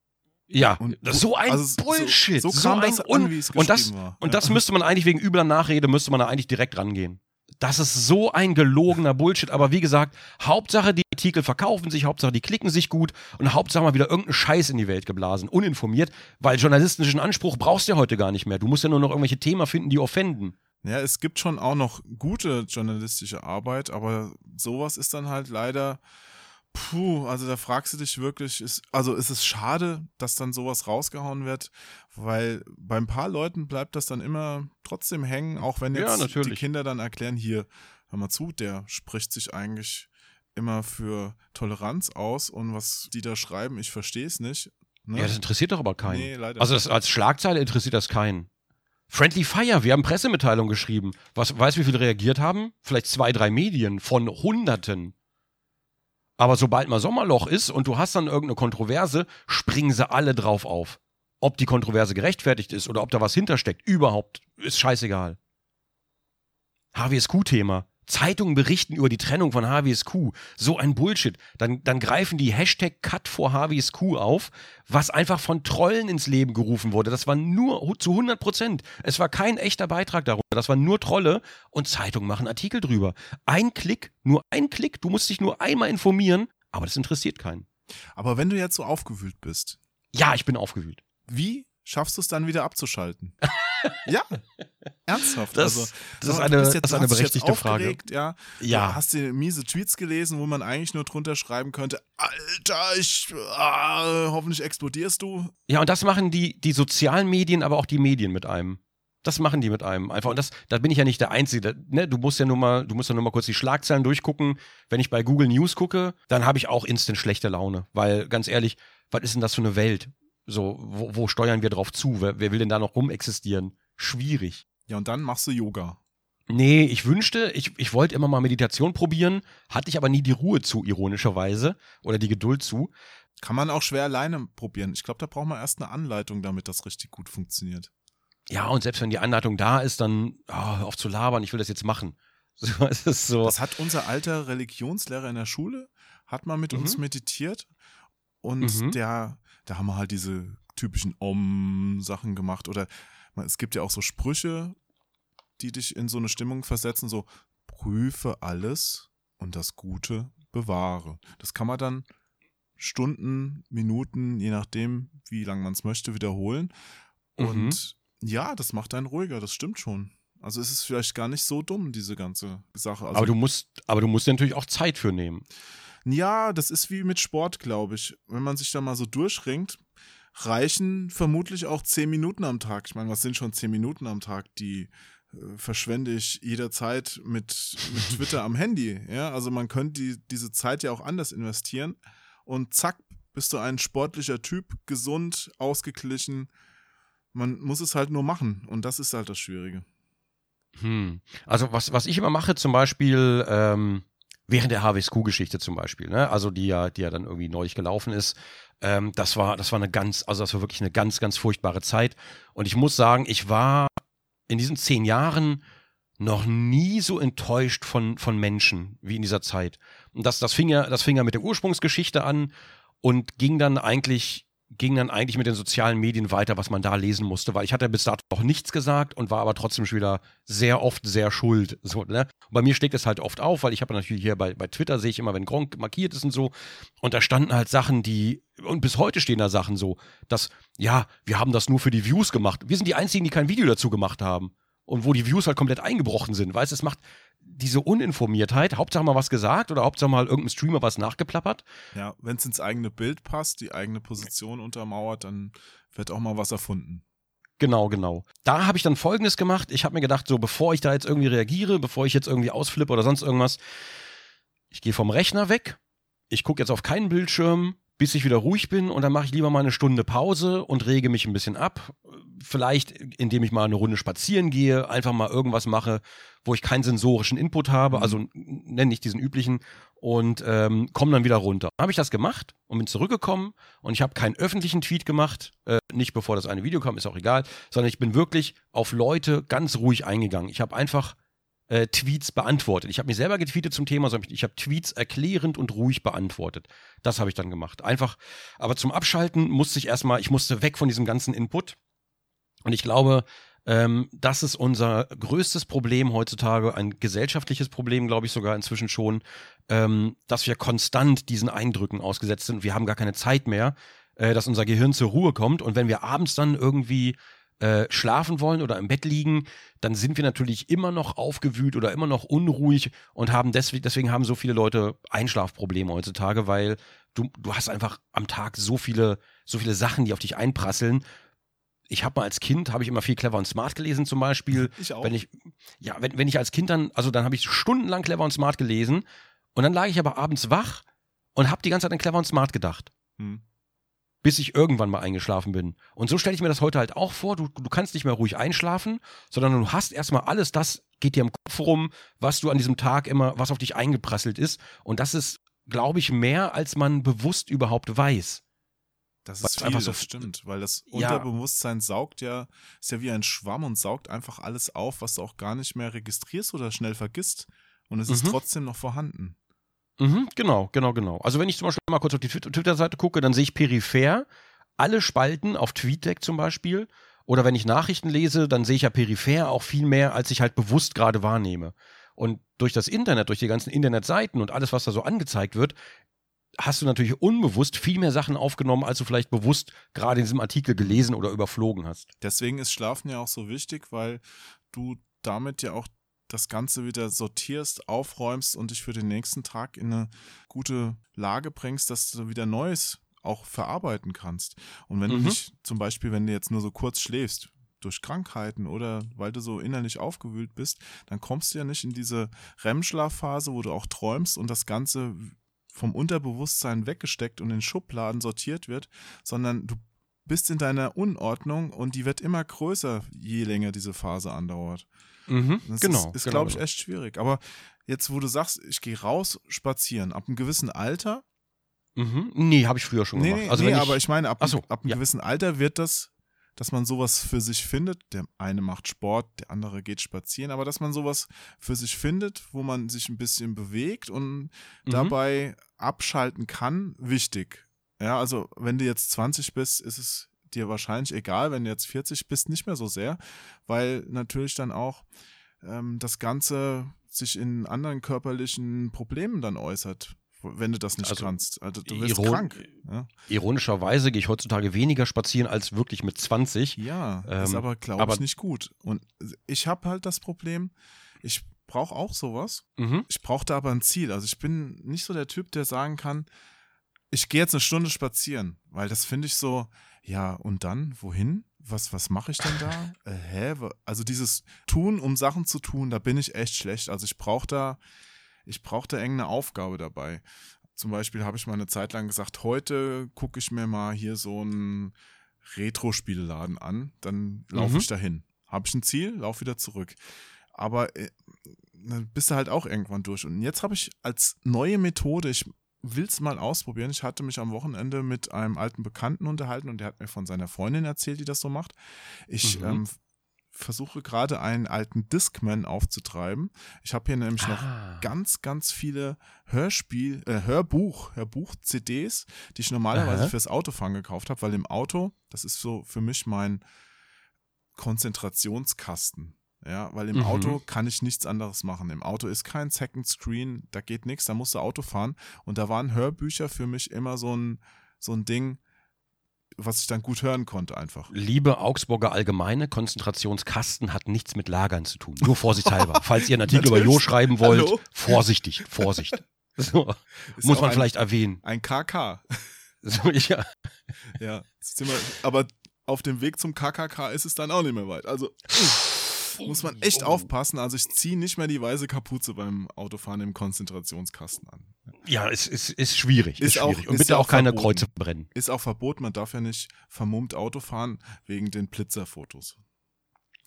Ja, Und so ein also so- Bullshit. So, so kam ein das an, und das, war. und Ja. das müsste man eigentlich wegen übler Nachrede, müsste man da eigentlich direkt rangehen. Das ist so ein gelogener Bullshit. Aber wie gesagt, Hauptsache die Artikel verkaufen sich, Hauptsache die klicken sich gut und Hauptsache mal wieder irgendeinen Scheiß in die Welt geblasen, uninformiert, weil journalistischen Anspruch brauchst du ja heute gar nicht mehr. Du musst ja nur noch irgendwelche Themen finden, die offenden. Ja, es gibt schon auch noch gute journalistische Arbeit, aber sowas ist dann halt leider, puh, also da fragst du dich wirklich, ist, also ist es schade, dass dann sowas rausgehauen wird, weil bei ein paar Leuten bleibt das dann immer trotzdem hängen, auch wenn Ja, jetzt die natürlich. Kinder dann erklären, hier, hör mal zu, der spricht sich eigentlich immer für Toleranz aus und was die da schreiben, ich verstehe es nicht. Ne? Ja, das interessiert doch aber keinen. Nee, leider Also das, als Schlagzeile interessiert das keinen. Friendly Fire, wir haben Pressemitteilung geschrieben. Was, weißt du, wie viele reagiert haben? Vielleicht zwei, drei Medien von Hunderten. Aber sobald mal Sommerloch ist und du hast dann irgendeine Kontroverse, springen sie alle drauf auf. Ob die Kontroverse gerechtfertigt ist oder ob da was hintersteckt, überhaupt, ist scheißegal. HWSQ-Thema. Zeitungen berichten über die Trennung von HWSQ. So ein Bullshit. Dann, dann greifen die Hashtag Cut vor HWSQ auf, was einfach von Trollen ins Leben gerufen wurde. Das war nur zu 100 Prozent. Es war kein echter Beitrag darunter. Das waren nur Trolle und Zeitungen machen Artikel drüber. Ein Klick, nur ein Klick. Du musst dich nur einmal informieren, aber das interessiert keinen. aber wenn du jetzt so aufgewühlt bist, Ja, ich bin aufgewühlt. wie schaffst du es dann wieder abzuschalten? ja, ernsthaft. Das- also, das ist du eine- jetzt- das du eine berechtigte Frage. Ja, Ja. Du hast dir miese Tweets gelesen, wo man eigentlich nur drunter schreiben könnte: Alter, ich, ah, hoffentlich explodierst du. Ja, und das machen die, die sozialen Medien, aber auch die Medien mit einem. Das machen die mit einem einfach. Und das, da bin ich ja nicht der Einzige. Da, ne? Du musst ja nur mal, du musst ja nur mal kurz die Schlagzeilen durchgucken. Wenn ich bei Google News gucke, dann habe ich auch instant schlechte Laune. Weil, ganz ehrlich, was ist denn das für eine Welt? So, wo, wo steuern wir drauf zu? Wer, wer will denn da noch rumexistieren? Schwierig. Ja, und dann machst du Yoga. Nee, ich wünschte, ich, ich wollte immer mal Meditation probieren, hatte ich aber nie die Ruhe zu, ironischerweise, oder die Geduld zu. Kann man auch schwer alleine probieren. Ich glaube, da braucht man erst eine Anleitung, damit das richtig gut funktioniert. Ja, und selbst wenn die Anleitung da ist, dann oh, auf zu labern, ich will das jetzt machen. So, es ist so. Das hat unser alter Religionslehrer in der Schule, hat mal mit uns Mhm. meditiert und Mhm. der, da haben wir halt diese typischen Om-Sachen gemacht oder es gibt ja auch so Sprüche, die dich in so eine Stimmung versetzen, so prüfe alles und das Gute bewahre. Das kann man dann Stunden, Minuten, je nachdem, wie lange man es möchte, wiederholen. Und ja, das macht einen ruhiger, das stimmt schon. Also es ist vielleicht gar nicht so dumm, diese ganze Sache. Also, aber du musst, aber du musst dir natürlich auch Zeit für nehmen. Ja, das ist wie mit Sport, glaube ich. Wenn man sich da mal so durchringt, reichen vermutlich auch zehn Minuten am Tag. Ich meine, was sind schon zehn Minuten am Tag? Die äh, verschwende ich jederzeit mit, mit Twitter am Handy. Ja, also man könnte die, diese Zeit ja auch anders investieren. Und zack, bist du ein sportlicher Typ, gesund, ausgeglichen. Man muss es halt nur machen. Und das ist halt das Schwierige. Hm. Also was, was ich immer mache, zum Beispiel ähm, während der HWSQ-Geschichte zum Beispiel, ne? also die ja, die ja dann irgendwie neulich gelaufen ist, ähm, das war, das war eine ganz, also das war wirklich eine ganz, ganz furchtbare Zeit. Und ich muss sagen, ich war in diesen zehn Jahren noch nie so enttäuscht von, von Menschen wie in dieser Zeit. Und das, das fing ja, das fing ja mit der Ursprungsgeschichte an und ging dann eigentlich ging dann eigentlich mit den sozialen Medien weiter, was man da lesen musste, weil ich hatte bis dato noch nichts gesagt und war aber trotzdem schon wieder sehr oft sehr schuld. So, ne? Und bei mir schlägt es halt oft auf, weil ich habe natürlich hier bei, bei Twitter sehe ich immer, wenn Gronk markiert ist und so. Und da standen halt Sachen, die, und bis heute stehen da Sachen so, dass, ja, wir haben das nur für die Views gemacht. Wir sind die einzigen, die kein Video dazu gemacht haben. Und wo die Views halt komplett eingebrochen sind. Weißt du, es macht diese Uninformiertheit, Hauptsache mal was gesagt oder Hauptsache mal irgendein Streamer was nachgeplappert. Ja, wenn es ins eigene Bild passt, die eigene Position untermauert, dann wird auch mal was erfunden. Genau, genau. Da habe ich dann Folgendes gemacht. Ich habe mir gedacht, so bevor ich da jetzt irgendwie reagiere, bevor ich jetzt irgendwie ausflippe oder sonst irgendwas, ich gehe vom Rechner weg, ich gucke jetzt auf keinen Bildschirm, bis ich wieder ruhig bin und dann mache ich lieber mal eine Stunde Pause und rege mich ein bisschen ab. Vielleicht, indem ich mal eine Runde spazieren gehe, einfach mal irgendwas mache, wo ich keinen sensorischen Input habe, Mhm. also nenne ich diesen üblichen und ähm, komme dann wieder runter. Habe ich das gemacht und bin zurückgekommen und ich habe keinen öffentlichen Tweet gemacht, äh, nicht bevor das eine Video kam, ist auch egal, sondern ich bin wirklich auf Leute ganz ruhig eingegangen. Ich habe einfach äh, Tweets beantwortet. Ich habe mich selber getweetet zum Thema, sondern ich habe Tweets erklärend und ruhig beantwortet. Das habe ich dann gemacht. Einfach, aber zum Abschalten musste ich erstmal, ich musste weg von diesem ganzen Input. Und ich glaube, ähm, das ist unser größtes Problem heutzutage, ein gesellschaftliches Problem, glaube ich sogar inzwischen schon, ähm, dass wir konstant diesen Eindrücken ausgesetzt sind. Wir haben gar keine Zeit mehr, äh, dass unser Gehirn zur Ruhe kommt. Und wenn wir abends dann irgendwie äh, schlafen wollen oder im Bett liegen, dann sind wir natürlich immer noch aufgewühlt oder immer noch unruhig und haben deswegen, deswegen haben so viele Leute Einschlafprobleme heutzutage, weil du, du hast einfach am Tag so viele, so viele Sachen, die auf dich einprasseln. Ich habe mal als Kind, habe ich immer viel Clever und Smart gelesen zum Beispiel. Ich auch. Wenn ich, ja, wenn, wenn ich als Kind dann, also dann habe ich stundenlang Clever und Smart gelesen und dann lag ich aber abends wach und habe die ganze Zeit an Clever und Smart gedacht Hm. Bis ich irgendwann mal eingeschlafen bin. Und so stelle ich mir das heute halt auch vor. Du, du kannst nicht mehr ruhig einschlafen, sondern du hast erstmal alles das, geht dir im Kopf rum, was du an diesem Tag immer, was auf dich eingeprasselt ist. Und das ist, glaube ich, mehr, als man bewusst überhaupt weiß. Das ist viel, einfach so- das stimmt, weil das Ja. Unterbewusstsein saugt ja, ist ja wie ein Schwamm und saugt einfach alles auf, was du auch gar nicht mehr registrierst oder schnell vergisst. Und es ist Mhm. trotzdem noch vorhanden. Mhm, genau, genau, genau. Also wenn ich zum Beispiel mal kurz auf die Twitter- Twitter-Seite gucke, dann sehe ich peripher alle Spalten auf TweetDeck zum Beispiel. Oder wenn ich Nachrichten lese, dann sehe ich ja peripher auch viel mehr, als ich halt bewusst gerade wahrnehme. Und durch das Internet, durch die ganzen Internetseiten und alles, was da so angezeigt wird, hast du natürlich unbewusst viel mehr Sachen aufgenommen, als du vielleicht bewusst gerade in diesem Artikel gelesen oder überflogen hast. Deswegen ist Schlafen ja auch so wichtig, weil du damit ja auch das Ganze wieder sortierst, aufräumst und dich für den nächsten Tag in eine gute Lage bringst, dass du wieder Neues auch verarbeiten kannst. Und wenn du Mhm. nicht, zum Beispiel, wenn du jetzt nur so kurz schläfst, durch Krankheiten oder weil du so innerlich aufgewühlt bist, dann kommst du ja nicht in diese REM-Schlafphase, wo du auch träumst und das Ganze vom Unterbewusstsein weggesteckt und in Schubladen sortiert wird, sondern du bist in deiner Unordnung und die wird immer größer, je länger diese Phase andauert. Mhm, Das genau. ist, ist genau, glaube ich, genau. echt schwierig. Aber jetzt, wo du sagst, ich gehe raus spazieren, ab einem gewissen Alter. Mhm. Nee, habe ich früher schon Nee, gemacht. also nee wenn aber ich meine, ab, so, ab einem ja. gewissen Alter wird das, dass man sowas für sich findet. Der eine macht Sport, der andere geht spazieren, aber dass man sowas für sich findet, wo man sich ein bisschen bewegt und Mhm. dabei abschalten kann, wichtig. Ja, also wenn du jetzt 20 bist, ist es dir wahrscheinlich egal, wenn du jetzt 40 bist, nicht mehr so sehr, weil natürlich dann auch ähm, das Ganze sich in anderen körperlichen Problemen dann äußert, wenn du das nicht Also, kannst. Also du wirst krank. Ja, Ironischerweise gehe ich heutzutage weniger spazieren als wirklich mit 20. ja ist Ähm, aber, glaube ich, nicht gut. Und ich habe halt das Problem, ich brauche auch sowas. Mhm. Ich brauchte aber ein Ziel. Also ich bin nicht so der Typ, der sagen kann, ich gehe jetzt eine Stunde spazieren, weil das finde ich so, ja, und dann, wohin? Was, was mache ich denn da? äh, hä? Also dieses Tun, um Sachen zu tun, da bin ich echt schlecht. Also ich brauche da, ich brauche da irgendeine Aufgabe dabei. Zum Beispiel habe ich mal eine Zeit lang gesagt, heute gucke ich mir mal hier so einen Retro-Spieleladen an, dann laufe Mhm. ich dahin. Habe ich ein Ziel, laufe wieder zurück. Aber äh, dann bist du halt auch irgendwann durch. Und jetzt habe ich als neue Methode, ich will es mal ausprobieren. Ich hatte mich am Wochenende mit einem alten Bekannten unterhalten und der hat mir von seiner Freundin erzählt, die das so macht. Ich Mhm. ähm, versuche gerade einen alten Discman aufzutreiben. Ich habe hier nämlich noch Ah. ganz, ganz viele Hörspiel, äh, Hörbuch, Hörbuch-CDs, die ich normalerweise Aha. fürs Autofahren gekauft habe, weil im Auto, das ist so für mich mein Konzentrationskasten. Ja, weil im Mhm. Auto kann ich nichts anderes machen. Im Auto ist kein Second Screen, da geht nichts, da musst du Auto fahren. Und da waren Hörbücher für mich immer so ein, so ein Ding, was ich dann gut hören konnte einfach. Liebe Augsburger Allgemeine, Konzentrationskasten hat nichts mit Lagern zu tun. Nur vorsichtshalber. Falls ihr einen Artikel über Jo schreiben wollt, Hallo? vorsichtig, Vorsicht. So, muss man ein, vielleicht erwähnen. Ein KK. So, ja. Ja, aber auf dem Weg zum KKK ist es dann auch nicht mehr weit. Also muss man echt aufpassen. Also ich ziehe nicht mehr die weiße Kapuze beim Autofahren im Konzentrationskasten an. Ja, es ist, ist schwierig. Ist, Ist auch- schwierig. Und ist bitte auch auch keine verboten. Kreuze brennen. Ist auch verboten, man darf ja nicht vermummt Auto fahren wegen den Blitzerfotos.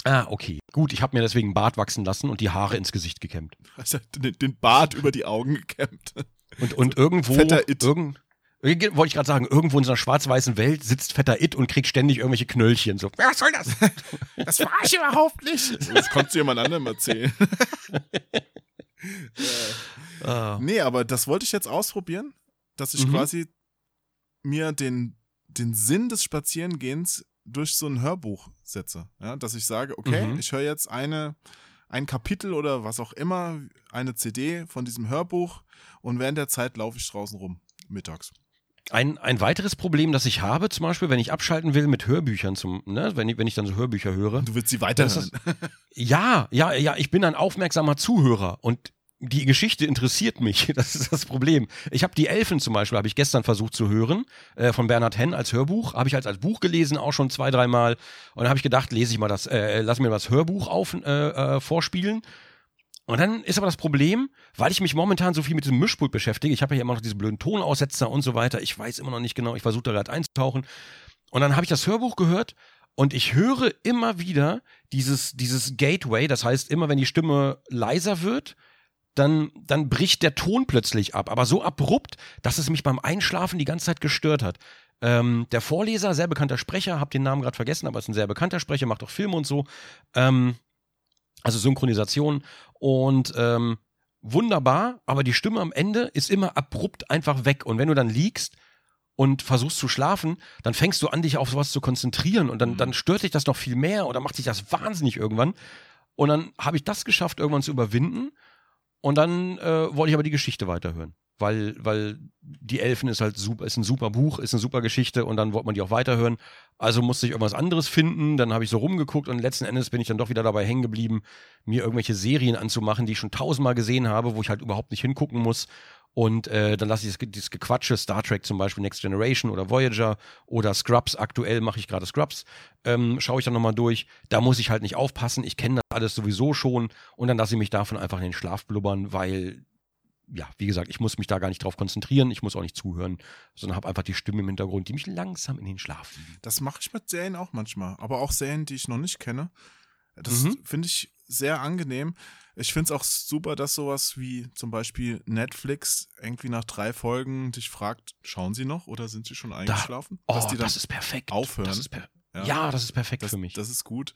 Ah, okay. Gut, ich habe mir deswegen Bart wachsen lassen und die Haare ins Gesicht gekämmt. Also den, den Bart über die Augen gekämmt. Und, und irgendwo, irgend, Wollte ich gerade sagen, irgendwo in so einer schwarz-weißen Welt sitzt fetter It und kriegt ständig irgendwelche Knöllchen. So, was soll das? Das war ich überhaupt nicht. Das konntest du jemand anderem erzählen. Ah. Nee, aber das wollte ich jetzt ausprobieren, dass ich Mhm. quasi mir den, den Sinn des Spazierengehens durch so ein Hörbuch setze. Ja, dass ich sage, okay, Mhm. ich höre jetzt eine, ein Kapitel oder was auch immer, eine CD von diesem Hörbuch und während der Zeit laufe ich draußen rum, mittags. Ein, ein weiteres Problem, das ich habe, zum Beispiel, wenn ich abschalten will mit Hörbüchern, zum, ne, wenn, ich, wenn ich dann so Hörbücher höre. Du willst sie Das weiterhören. ist, ja, ja, ja, ich bin ein aufmerksamer Zuhörer und die Geschichte interessiert mich. Das ist das Problem. Ich habe die Elfen zum Beispiel, habe ich gestern versucht zu hören, äh, von Bernhard Henn als Hörbuch. Habe ich als, als Buch gelesen, auch schon zwei, dreimal. Und dann habe ich gedacht, lese ich mal das, äh, lass mir das Hörbuch auf, äh, äh, vorspielen. Und dann ist aber das Problem, weil ich mich momentan so viel mit diesem Mischpult beschäftige, ich habe ja immer noch diese blöden Tonaussetzer und so weiter, ich weiß immer noch nicht genau, ich versuche da gerade einzutauchen. Und dann habe ich das Hörbuch gehört und ich höre immer wieder dieses, dieses Gateway, das heißt, immer wenn die Stimme leiser wird, dann, dann bricht der Ton plötzlich ab, aber so abrupt, dass es mich beim Einschlafen die ganze Zeit gestört hat. Ähm, der Vorleser, sehr bekannter Sprecher, hab den Namen gerade vergessen, aber ist ein sehr bekannter Sprecher, macht auch Filme und so. Ähm, also Synchronisation und ähm, wunderbar, aber die Stimme am Ende ist immer abrupt einfach weg. Und wenn du dann liegst und versuchst zu schlafen, dann fängst du an, dich auf sowas zu konzentrieren und dann, Mhm. dann stört dich das noch viel mehr oder macht dich das wahnsinnig irgendwann. Und dann habe ich das geschafft, irgendwann zu überwinden. Und dann äh, wollte ich aber die Geschichte weiterhören. Weil, weil die Elfen ist halt super, ist ein super Buch, ist eine super Geschichte und dann wollte man die auch weiterhören. Also musste ich irgendwas anderes finden, dann habe ich so rumgeguckt und letzten Endes bin ich dann doch wieder dabei hängen geblieben, mir irgendwelche Serien anzumachen, die ich schon tausendmal gesehen habe, wo ich halt überhaupt nicht hingucken muss. Und äh, dann lasse ich das, dieses Gequatsche, Star Trek zum Beispiel, Next Generation oder Voyager oder Scrubs, aktuell mache ich gerade Scrubs, ähm, schaue ich dann nochmal durch. Da muss ich halt nicht aufpassen, ich kenne das alles sowieso schon und dann lasse ich mich davon einfach in den Schlaf blubbern, weil, ja, wie gesagt, ich muss mich da gar nicht drauf konzentrieren, ich muss auch nicht zuhören, sondern habe einfach die Stimme im Hintergrund, die mich langsam in den Schlaf. Das mache ich mit Serien auch manchmal, aber auch Serien, die ich noch nicht kenne. Das Mhm. finde ich sehr angenehm. Ich finde es auch super, dass sowas wie zum Beispiel Netflix irgendwie nach drei Folgen dich fragt, schauen sie noch oder sind sie schon eingeschlafen? Oh, dass die dann das ist perfekt. aufhören. Das ist per Ja. ja. das ist perfekt das, für mich. das ist gut,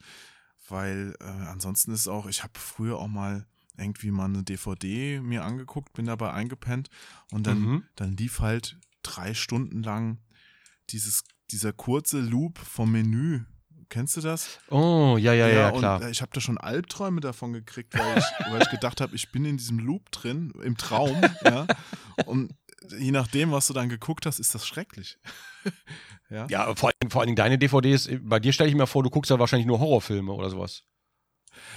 weil äh, ansonsten ist auch, ich habe früher auch mal irgendwie mal eine DVD mir angeguckt, bin dabei eingepennt und dann, Mhm. dann lief halt drei Stunden lang dieses, dieser kurze Loop vom Menü. Kennst du das? Oh, ja, ja, ja, ja und klar. äh, ich habe da schon Albträume davon gekriegt, weil ich, weil ich gedacht habe, ich bin in diesem Loop drin, im Traum. ja. Und je nachdem, was du dann geguckt hast, ist das schrecklich. ja. Ja, vor, allem- vor allen Dingen deine DVDs, bei dir stelle ich mir vor, du guckst ja wahrscheinlich nur Horrorfilme oder sowas.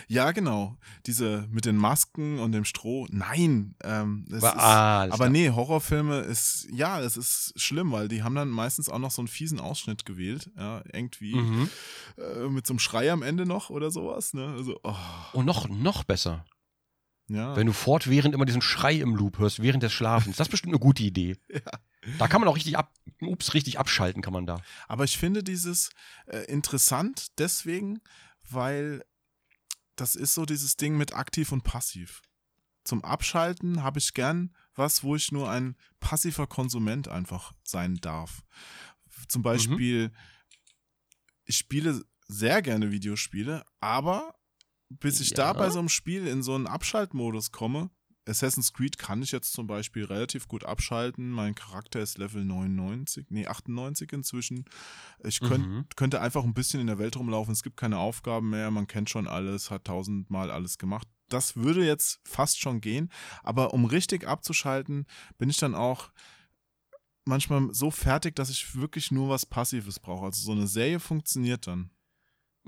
Ja, genau. Diese mit den Masken und dem Stroh. Nein. Ähm, es Aber, ist, ah, aber klar. nee, Horrorfilme ist, ja, es ist schlimm, weil die haben dann meistens auch noch so einen fiesen Ausschnitt gewählt. Ja, irgendwie Mhm. äh, mit so einem Schrei am Ende noch oder sowas. Ne? Also, oh, Und noch, noch besser, ja. wenn du fortwährend immer diesen Schrei im Loop hörst, während des Schlafens. Das ist bestimmt eine gute Idee. Ja. Da kann man auch richtig ab, ups, richtig abschalten kann man da. Aber ich finde dieses äh, interessant deswegen, weil das ist so dieses Ding mit aktiv und passiv. Zum Abschalten habe ich gern was, wo ich nur ein passiver Konsument einfach sein darf. Zum Beispiel, ich spiele sehr gerne Videospiele, aber bis ich da Ja. bei so einem Spiel in so einen Abschaltmodus komme, Assassin's Creed kann ich jetzt zum Beispiel relativ gut abschalten. Mein Charakter ist Level 99, nee, 98 inzwischen. Ich könnt, Mhm. könnte einfach ein bisschen in der Welt rumlaufen. Es gibt keine Aufgaben mehr. Man kennt schon alles, hat tausendmal alles gemacht. Das würde jetzt fast schon gehen. Aber um richtig abzuschalten, bin ich dann auch manchmal so fertig, dass ich wirklich nur was Passives brauche. Also so eine Serie funktioniert dann.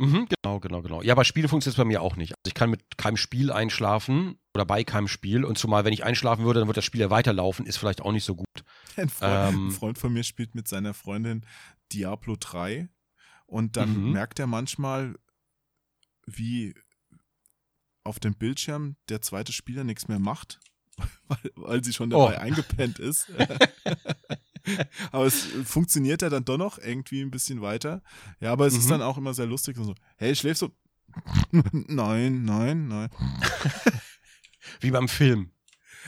Mhm, genau, genau, genau. Ja, bei Spielen funktioniert es bei mir auch nicht. Also ich kann mit keinem Spiel einschlafen oder bei keinem Spiel. Und zumal, wenn ich einschlafen würde, dann wird das Spiel ja weiterlaufen, ist vielleicht auch nicht so gut. Ein Freund, Ähm. ein Freund von mir spielt mit seiner Freundin Diablo 3 und dann Mhm. merkt er manchmal, wie auf dem Bildschirm der zweite Spieler nichts mehr macht, weil, weil sie schon dabei Oh. eingepennt ist. aber es funktioniert ja dann doch noch irgendwie ein bisschen weiter. Ja, aber es ist Mhm. dann auch immer sehr lustig. So, hey, schläfst du? nein, nein, nein. Wie beim Film.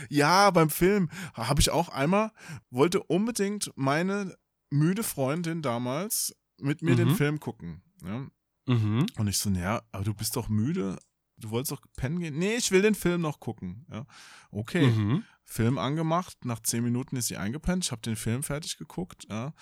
Ja, beim Film habe ich auch einmal, wollte unbedingt meine müde Freundin damals mit mir den Mhm. Film gucken. Ja? Mhm. Und ich so, naja, aber du bist doch müde. Du wolltest doch pennen gehen. Nee, ich will den Film noch gucken. Ja? Okay, Mhm. Film angemacht. Nach zehn Minuten ist sie eingepennt. Ich habe den Film fertig geguckt. Ja?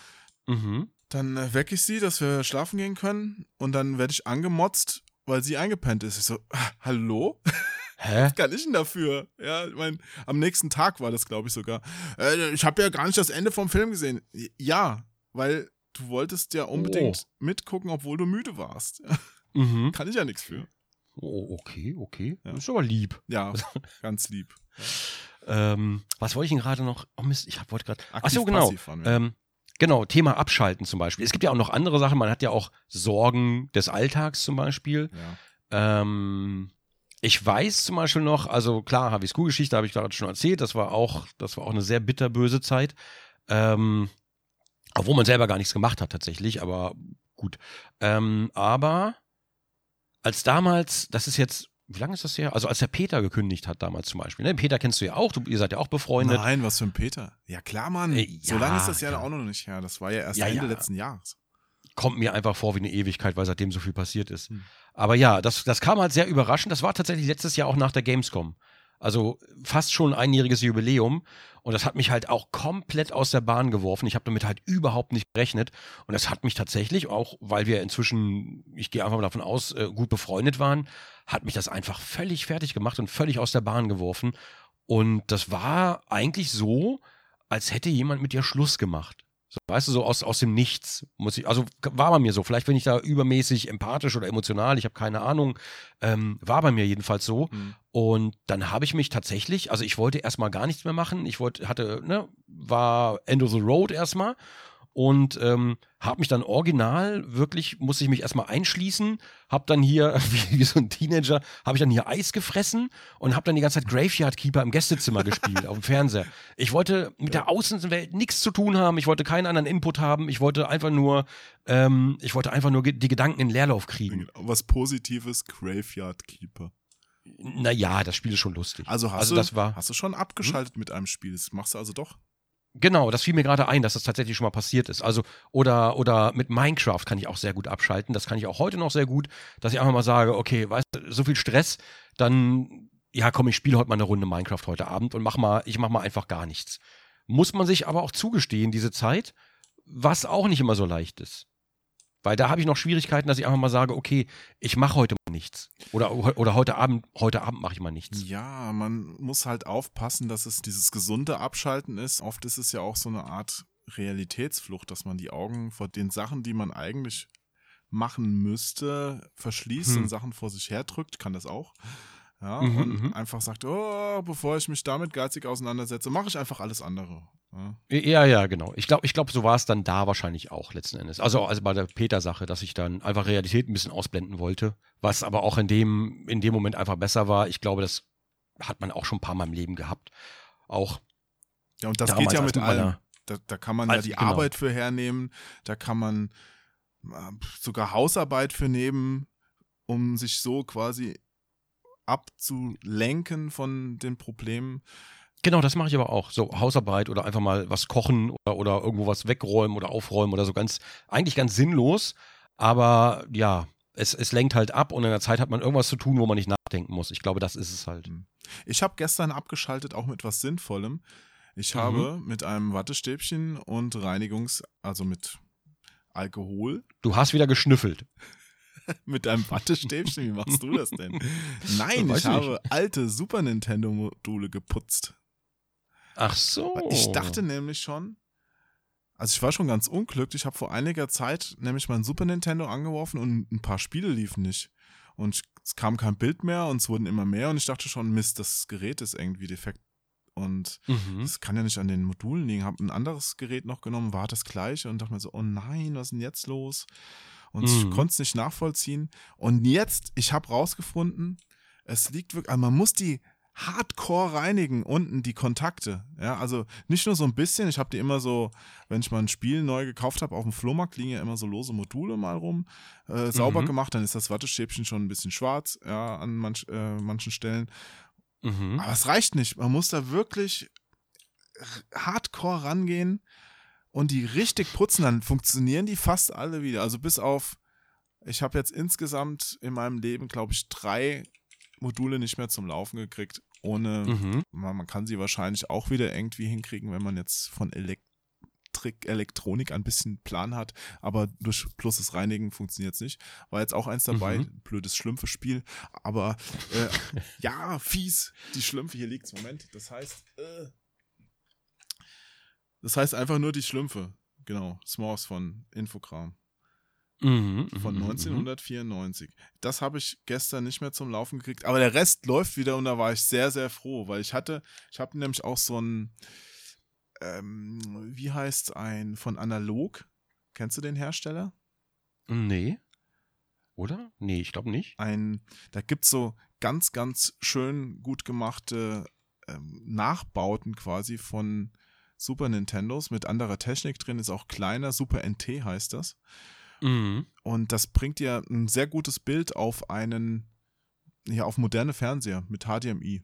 Mhm. Dann äh, wecke ich sie, dass wir schlafen gehen können. Und dann werde ich angemotzt, weil sie eingepennt ist. Ich so, ah, hallo? Hä? Was kann ich denn dafür? Ja, ich mein, am nächsten Tag war das, glaube ich, sogar. Äh, ich habe ja gar nicht das Ende vom Film gesehen. Ja, weil du wolltest ja unbedingt mitgucken, obwohl du müde warst. Mhm. Kann ich ja nichts für. Oh, okay, okay. Ja. Ist aber lieb. Ja, ganz lieb. Ähm, was wollte ich denn gerade noch? Oh Mist, ich hab- wollte gerade. Ach so, genau. Ähm, genau, Thema Abschalten zum Beispiel. Es gibt ja auch noch andere Sachen. Man hat ja auch Sorgen des Alltags zum Beispiel. ja. Ähm, ich weiß zum Beispiel noch, also klar, Harvey School-Geschichte habe ich gerade schon erzählt. Das war auch, das war auch eine sehr bitterböse Zeit. Ähm, obwohl man selber gar nichts gemacht hat tatsächlich, aber gut. Ähm, aber als damals, das ist jetzt, wie lange ist das her? Also als der Peter gekündigt hat damals zum Beispiel. Ne? Peter kennst du ja auch, du, ihr seid ja auch befreundet. Nein, was für ein Peter. Ja, klar, Mann. Äh, so ja, lange ist das ja auch noch nicht her. Das war ja erst Ja, Ende letzten Jahres. kommt mir einfach vor wie eine Ewigkeit, weil seitdem so viel passiert ist. Hm. Aber ja, das, das kam halt sehr überraschend. Das war tatsächlich letztes Jahr auch nach der Gamescom. Also fast schon ein einjähriges Jubiläum. Und das hat mich halt auch komplett aus der Bahn geworfen. Ich habe damit halt überhaupt nicht gerechnet. Und das hat mich tatsächlich, auch weil wir inzwischen, ich gehe einfach mal davon aus, äh, gut befreundet waren, hat mich das einfach völlig fertig gemacht und völlig aus der Bahn geworfen. Und das war eigentlich so, als hätte jemand mit dir Schluss gemacht. So, weißt du, so aus, aus dem Nichts. Muss ich, also war bei mir so. Vielleicht bin ich da übermäßig empathisch oder emotional, ich habe keine Ahnung. Ähm, war bei mir jedenfalls so. Hm. Und dann habe ich mich tatsächlich, also ich wollte erstmal gar nichts mehr machen. Ich wollte, hatte, ne, war End of the Road erstmal und ähm, habe mich dann original wirklich, musste ich mich erstmal einschließen, habe dann hier, wie, wie so ein Teenager, habe ich dann hier Eis gefressen und habe dann die ganze Zeit Graveyard Keeper im Gästezimmer gespielt, auf dem Fernseher. Ich wollte mit der Außenwelt nichts zu tun haben, ich wollte keinen anderen Input haben, ich wollte einfach nur, ähm, ich wollte einfach nur die Gedanken in Leerlauf kriegen. Was Positives, Graveyard Keeper. Naja, das Spiel ist schon lustig. Also hast, Also du, das war- hast du schon abgeschaltet mit einem Spiel. Das machst du also doch. Genau, das fiel mir gerade ein, dass das tatsächlich schon mal passiert ist. Also, oder, oder mit Minecraft kann ich auch sehr gut abschalten. Das kann ich auch heute noch sehr gut, dass ich einfach mal sage, okay, weißt du, so viel Stress, dann, ja, komm, ich spiele heute mal eine Runde Minecraft heute Abend und mach mal, ich mach mal einfach gar nichts. Muss man sich aber auch zugestehen, diese Zeit, was auch nicht immer so leicht ist. Weil da habe ich noch Schwierigkeiten, dass ich einfach mal sage, okay, ich mache heute mal nichts. Oder, oder heute Abend, heute Abend mache ich mal nichts. Ja, man muss halt aufpassen, dass es dieses gesunde Abschalten ist. Oft ist es ja auch so eine Art Realitätsflucht, dass man die Augen vor den Sachen, die man eigentlich machen müsste, verschließt Hm. und Sachen vor sich herdrückt, kann das auch. Ja, Mhm, und mhm. einfach sagt, oh, bevor ich mich damit geizig auseinandersetze, mache ich einfach alles andere. Ja. Ja, ja, genau. Ich glaube, ich glaub, so war es dann da wahrscheinlich auch letzten Endes. Also, also bei der Peter-Sache, dass ich dann einfach Realität ein bisschen ausblenden wollte, was aber auch in dem, in dem Moment einfach besser war. Ich glaube, das hat man auch schon ein paar Mal im Leben gehabt. Auch Ja, und das geht ja mit allem. Da, da kann man Als- ja die genau. Arbeit für hernehmen, da kann man äh, sogar Hausarbeit für nehmen, um sich so quasi abzulenken von den Problemen. Genau, das mache ich aber auch. So Hausarbeit oder einfach mal was kochen oder, oder irgendwo was wegräumen oder aufräumen oder so ganz, eigentlich ganz sinnlos. Aber ja, es, es lenkt halt ab und in der Zeit hat man irgendwas zu tun, wo man nicht nachdenken muss. Ich glaube, das ist es halt. Ich habe gestern abgeschaltet, auch mit was Sinnvollem. Ich Mhm. habe mit einem Wattestäbchen und Reinigungs-, also mit Alkohol, Du hast wieder geschnüffelt. mit einem Wattestäbchen, wie machst du das denn? Nein, ich habe alte Super Nintendo-Module geputzt. Ach so. Ich dachte nämlich schon, also ich war schon ganz unglücklich. Ich habe vor einiger Zeit nämlich mein Super Nintendo angeworfen und ein paar Spiele liefen nicht. Und es kam kein Bild mehr und es wurden immer mehr und ich dachte schon, Mist, das Gerät ist irgendwie defekt. Und Mhm. das kann ja nicht an den Modulen liegen. Habe ein anderes Gerät noch genommen, war das gleiche und dachte mir so, oh nein, was ist denn jetzt los? Und ich Mhm. konnte es nicht nachvollziehen. Und jetzt, ich habe rausgefunden, es liegt wirklich, also man muss die hardcore reinigen, unten die Kontakte. Ja, also nicht nur so ein bisschen, ich habe die immer so, wenn ich mal ein Spiel neu gekauft habe, auf dem Flohmarkt liegen ja immer so lose Module mal rum, äh, sauber Mhm. gemacht, dann ist das Wattestäbchen schon ein bisschen schwarz, ja, an manch, äh, manchen Stellen. Mhm. Aber es reicht nicht. Man muss da wirklich hardcore rangehen und die richtig putzen, dann funktionieren die fast alle wieder. Also bis auf, ich habe jetzt insgesamt in meinem Leben, glaube ich, drei Module nicht mehr zum Laufen gekriegt. Ohne, Mhm. man, man kann sie wahrscheinlich auch wieder irgendwie hinkriegen, wenn man jetzt von Elektrik, Elektronik ein bisschen Plan hat. Aber durch bloßes Reinigen funktioniert es nicht. War jetzt auch eins dabei, Mhm. blödes Schlümpfe-Spiel. Aber äh, ja, fies. Die Schlümpfe, hier liegt's. Moment. Das heißt, äh, das heißt einfach nur die Schlümpfe. Genau. S'mores von Infogramm Mhm. von mhm, mhm. 1994. Das habe ich gestern nicht mehr zum Laufen gekriegt, aber der Rest läuft wieder und da war ich sehr, sehr froh, weil ich hatte, ich habe nämlich auch so ein, ähm, wie heißt ein von Analog? Kennst du den Hersteller? Nee. Oder? Nee, ich glaube nicht. Ein, da gibt es so ganz, ganz schön gut gemachte ähm, Nachbauten quasi von Super Nintendos mit anderer Technik drin, ist auch kleiner, Super NT heißt das. Mhm. Und das bringt dir ein sehr gutes Bild auf einen, ja, auf moderne Fernseher mit HDMI.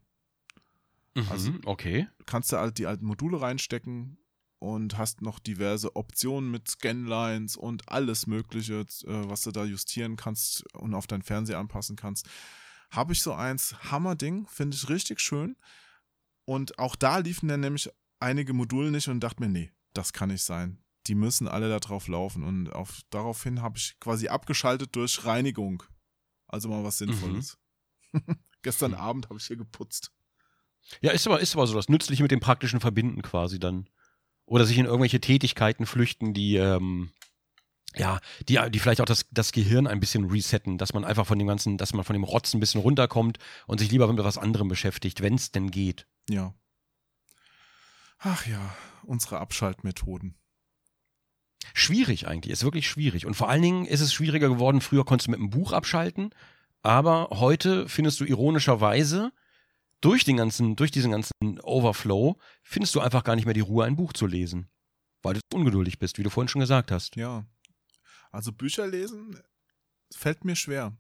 Mhm. Also- okay. Du kannst da halt die alten Module reinstecken und hast noch diverse Optionen mit Scanlines und alles Mögliche, äh, was du da justieren kannst und auf deinen Fernseher anpassen kannst. Habe ich so eins, Hammerding, finde ich richtig schön. Und auch da liefen dann nämlich einige Module nicht und dachte mir, nee, das kann nicht sein. Die müssen alle da drauf laufen. Und auf, daraufhin habe ich quasi abgeschaltet durch Reinigung. Also mal was Sinnvolles. Gestern Hm. Abend habe ich hier geputzt. Ja, ist aber, ist aber so das Nützliche mit dem Praktischen verbinden quasi dann. Oder sich in irgendwelche Tätigkeiten flüchten, die, ähm, ja, die, die vielleicht auch das, das Gehirn ein bisschen resetten, dass man einfach von dem ganzen, dass man von dem Rotz ein bisschen runterkommt und sich lieber mit was anderem beschäftigt, wenn es denn geht. Ja. Ach ja, unsere Abschaltmethoden. Schwierig eigentlich, ist wirklich schwierig. Und vor allen Dingen ist es schwieriger geworden. Früher konntest du mit einem Buch abschalten, aber heute findest du ironischerweise durch den ganzen, durch diesen ganzen Overflow, findest du einfach gar nicht mehr die Ruhe, ein Buch zu lesen. Weil du ungeduldig bist, wie du vorhin schon gesagt hast. Ja. Also Bücher lesen fällt mir schwer.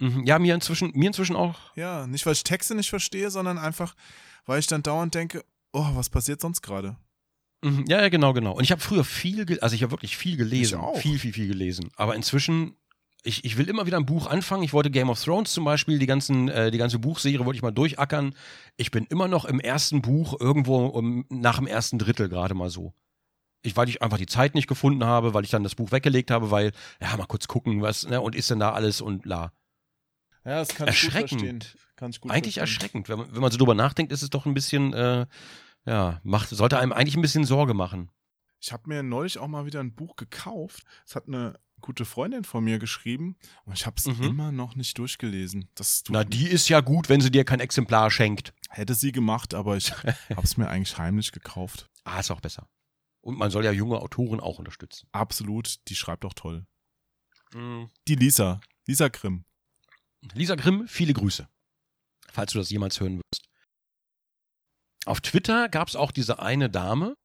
Mhm. Ja, mir inzwischen, mir inzwischen auch. Ja, nicht weil ich Texte nicht verstehe, sondern einfach, weil ich dann dauernd denke, oh, was passiert sonst gerade? Mhm. Ja, ja, genau, genau. Und ich habe früher viel, also ich habe wirklich viel gelesen. auch. Viel, viel, viel gelesen. Aber inzwischen, ich, ich will immer wieder ein Buch anfangen. Ich wollte Game of Thrones zum Beispiel, die, ganzen, äh, die ganze Buchserie wollte ich mal durchackern. Ich bin immer noch im ersten Buch, irgendwo um, nach dem ersten Drittel gerade mal so. Ich, weil ich einfach die Zeit nicht gefunden habe, weil ich dann das Buch weggelegt habe, weil, ja, mal kurz gucken, was, ne, und ist denn da alles und la. Ja, das kann ich gut Eigentlich verstehen. erschreckend. Wenn man, wenn man so drüber nachdenkt, ist es doch ein bisschen, äh, ja, macht, sollte einem eigentlich ein bisschen Sorge machen. Ich habe mir neulich auch mal wieder ein Buch gekauft. Es hat eine gute Freundin von mir geschrieben und ich habe es Mhm. immer noch nicht durchgelesen. Das tut, Na, die ist ja gut, wenn sie dir kein Exemplar schenkt. hätte sie gemacht, aber ich habe es mir eigentlich heimlich gekauft. Ah, ist auch besser. Und man soll ja junge Autoren auch unterstützen. Absolut, die schreibt auch toll. Mhm. Die Lisa, Lisa Grimm. Lisa Grimm, viele Grüße. Falls du das jemals hören wirst. Auf Twitter gab es auch diese eine Dame,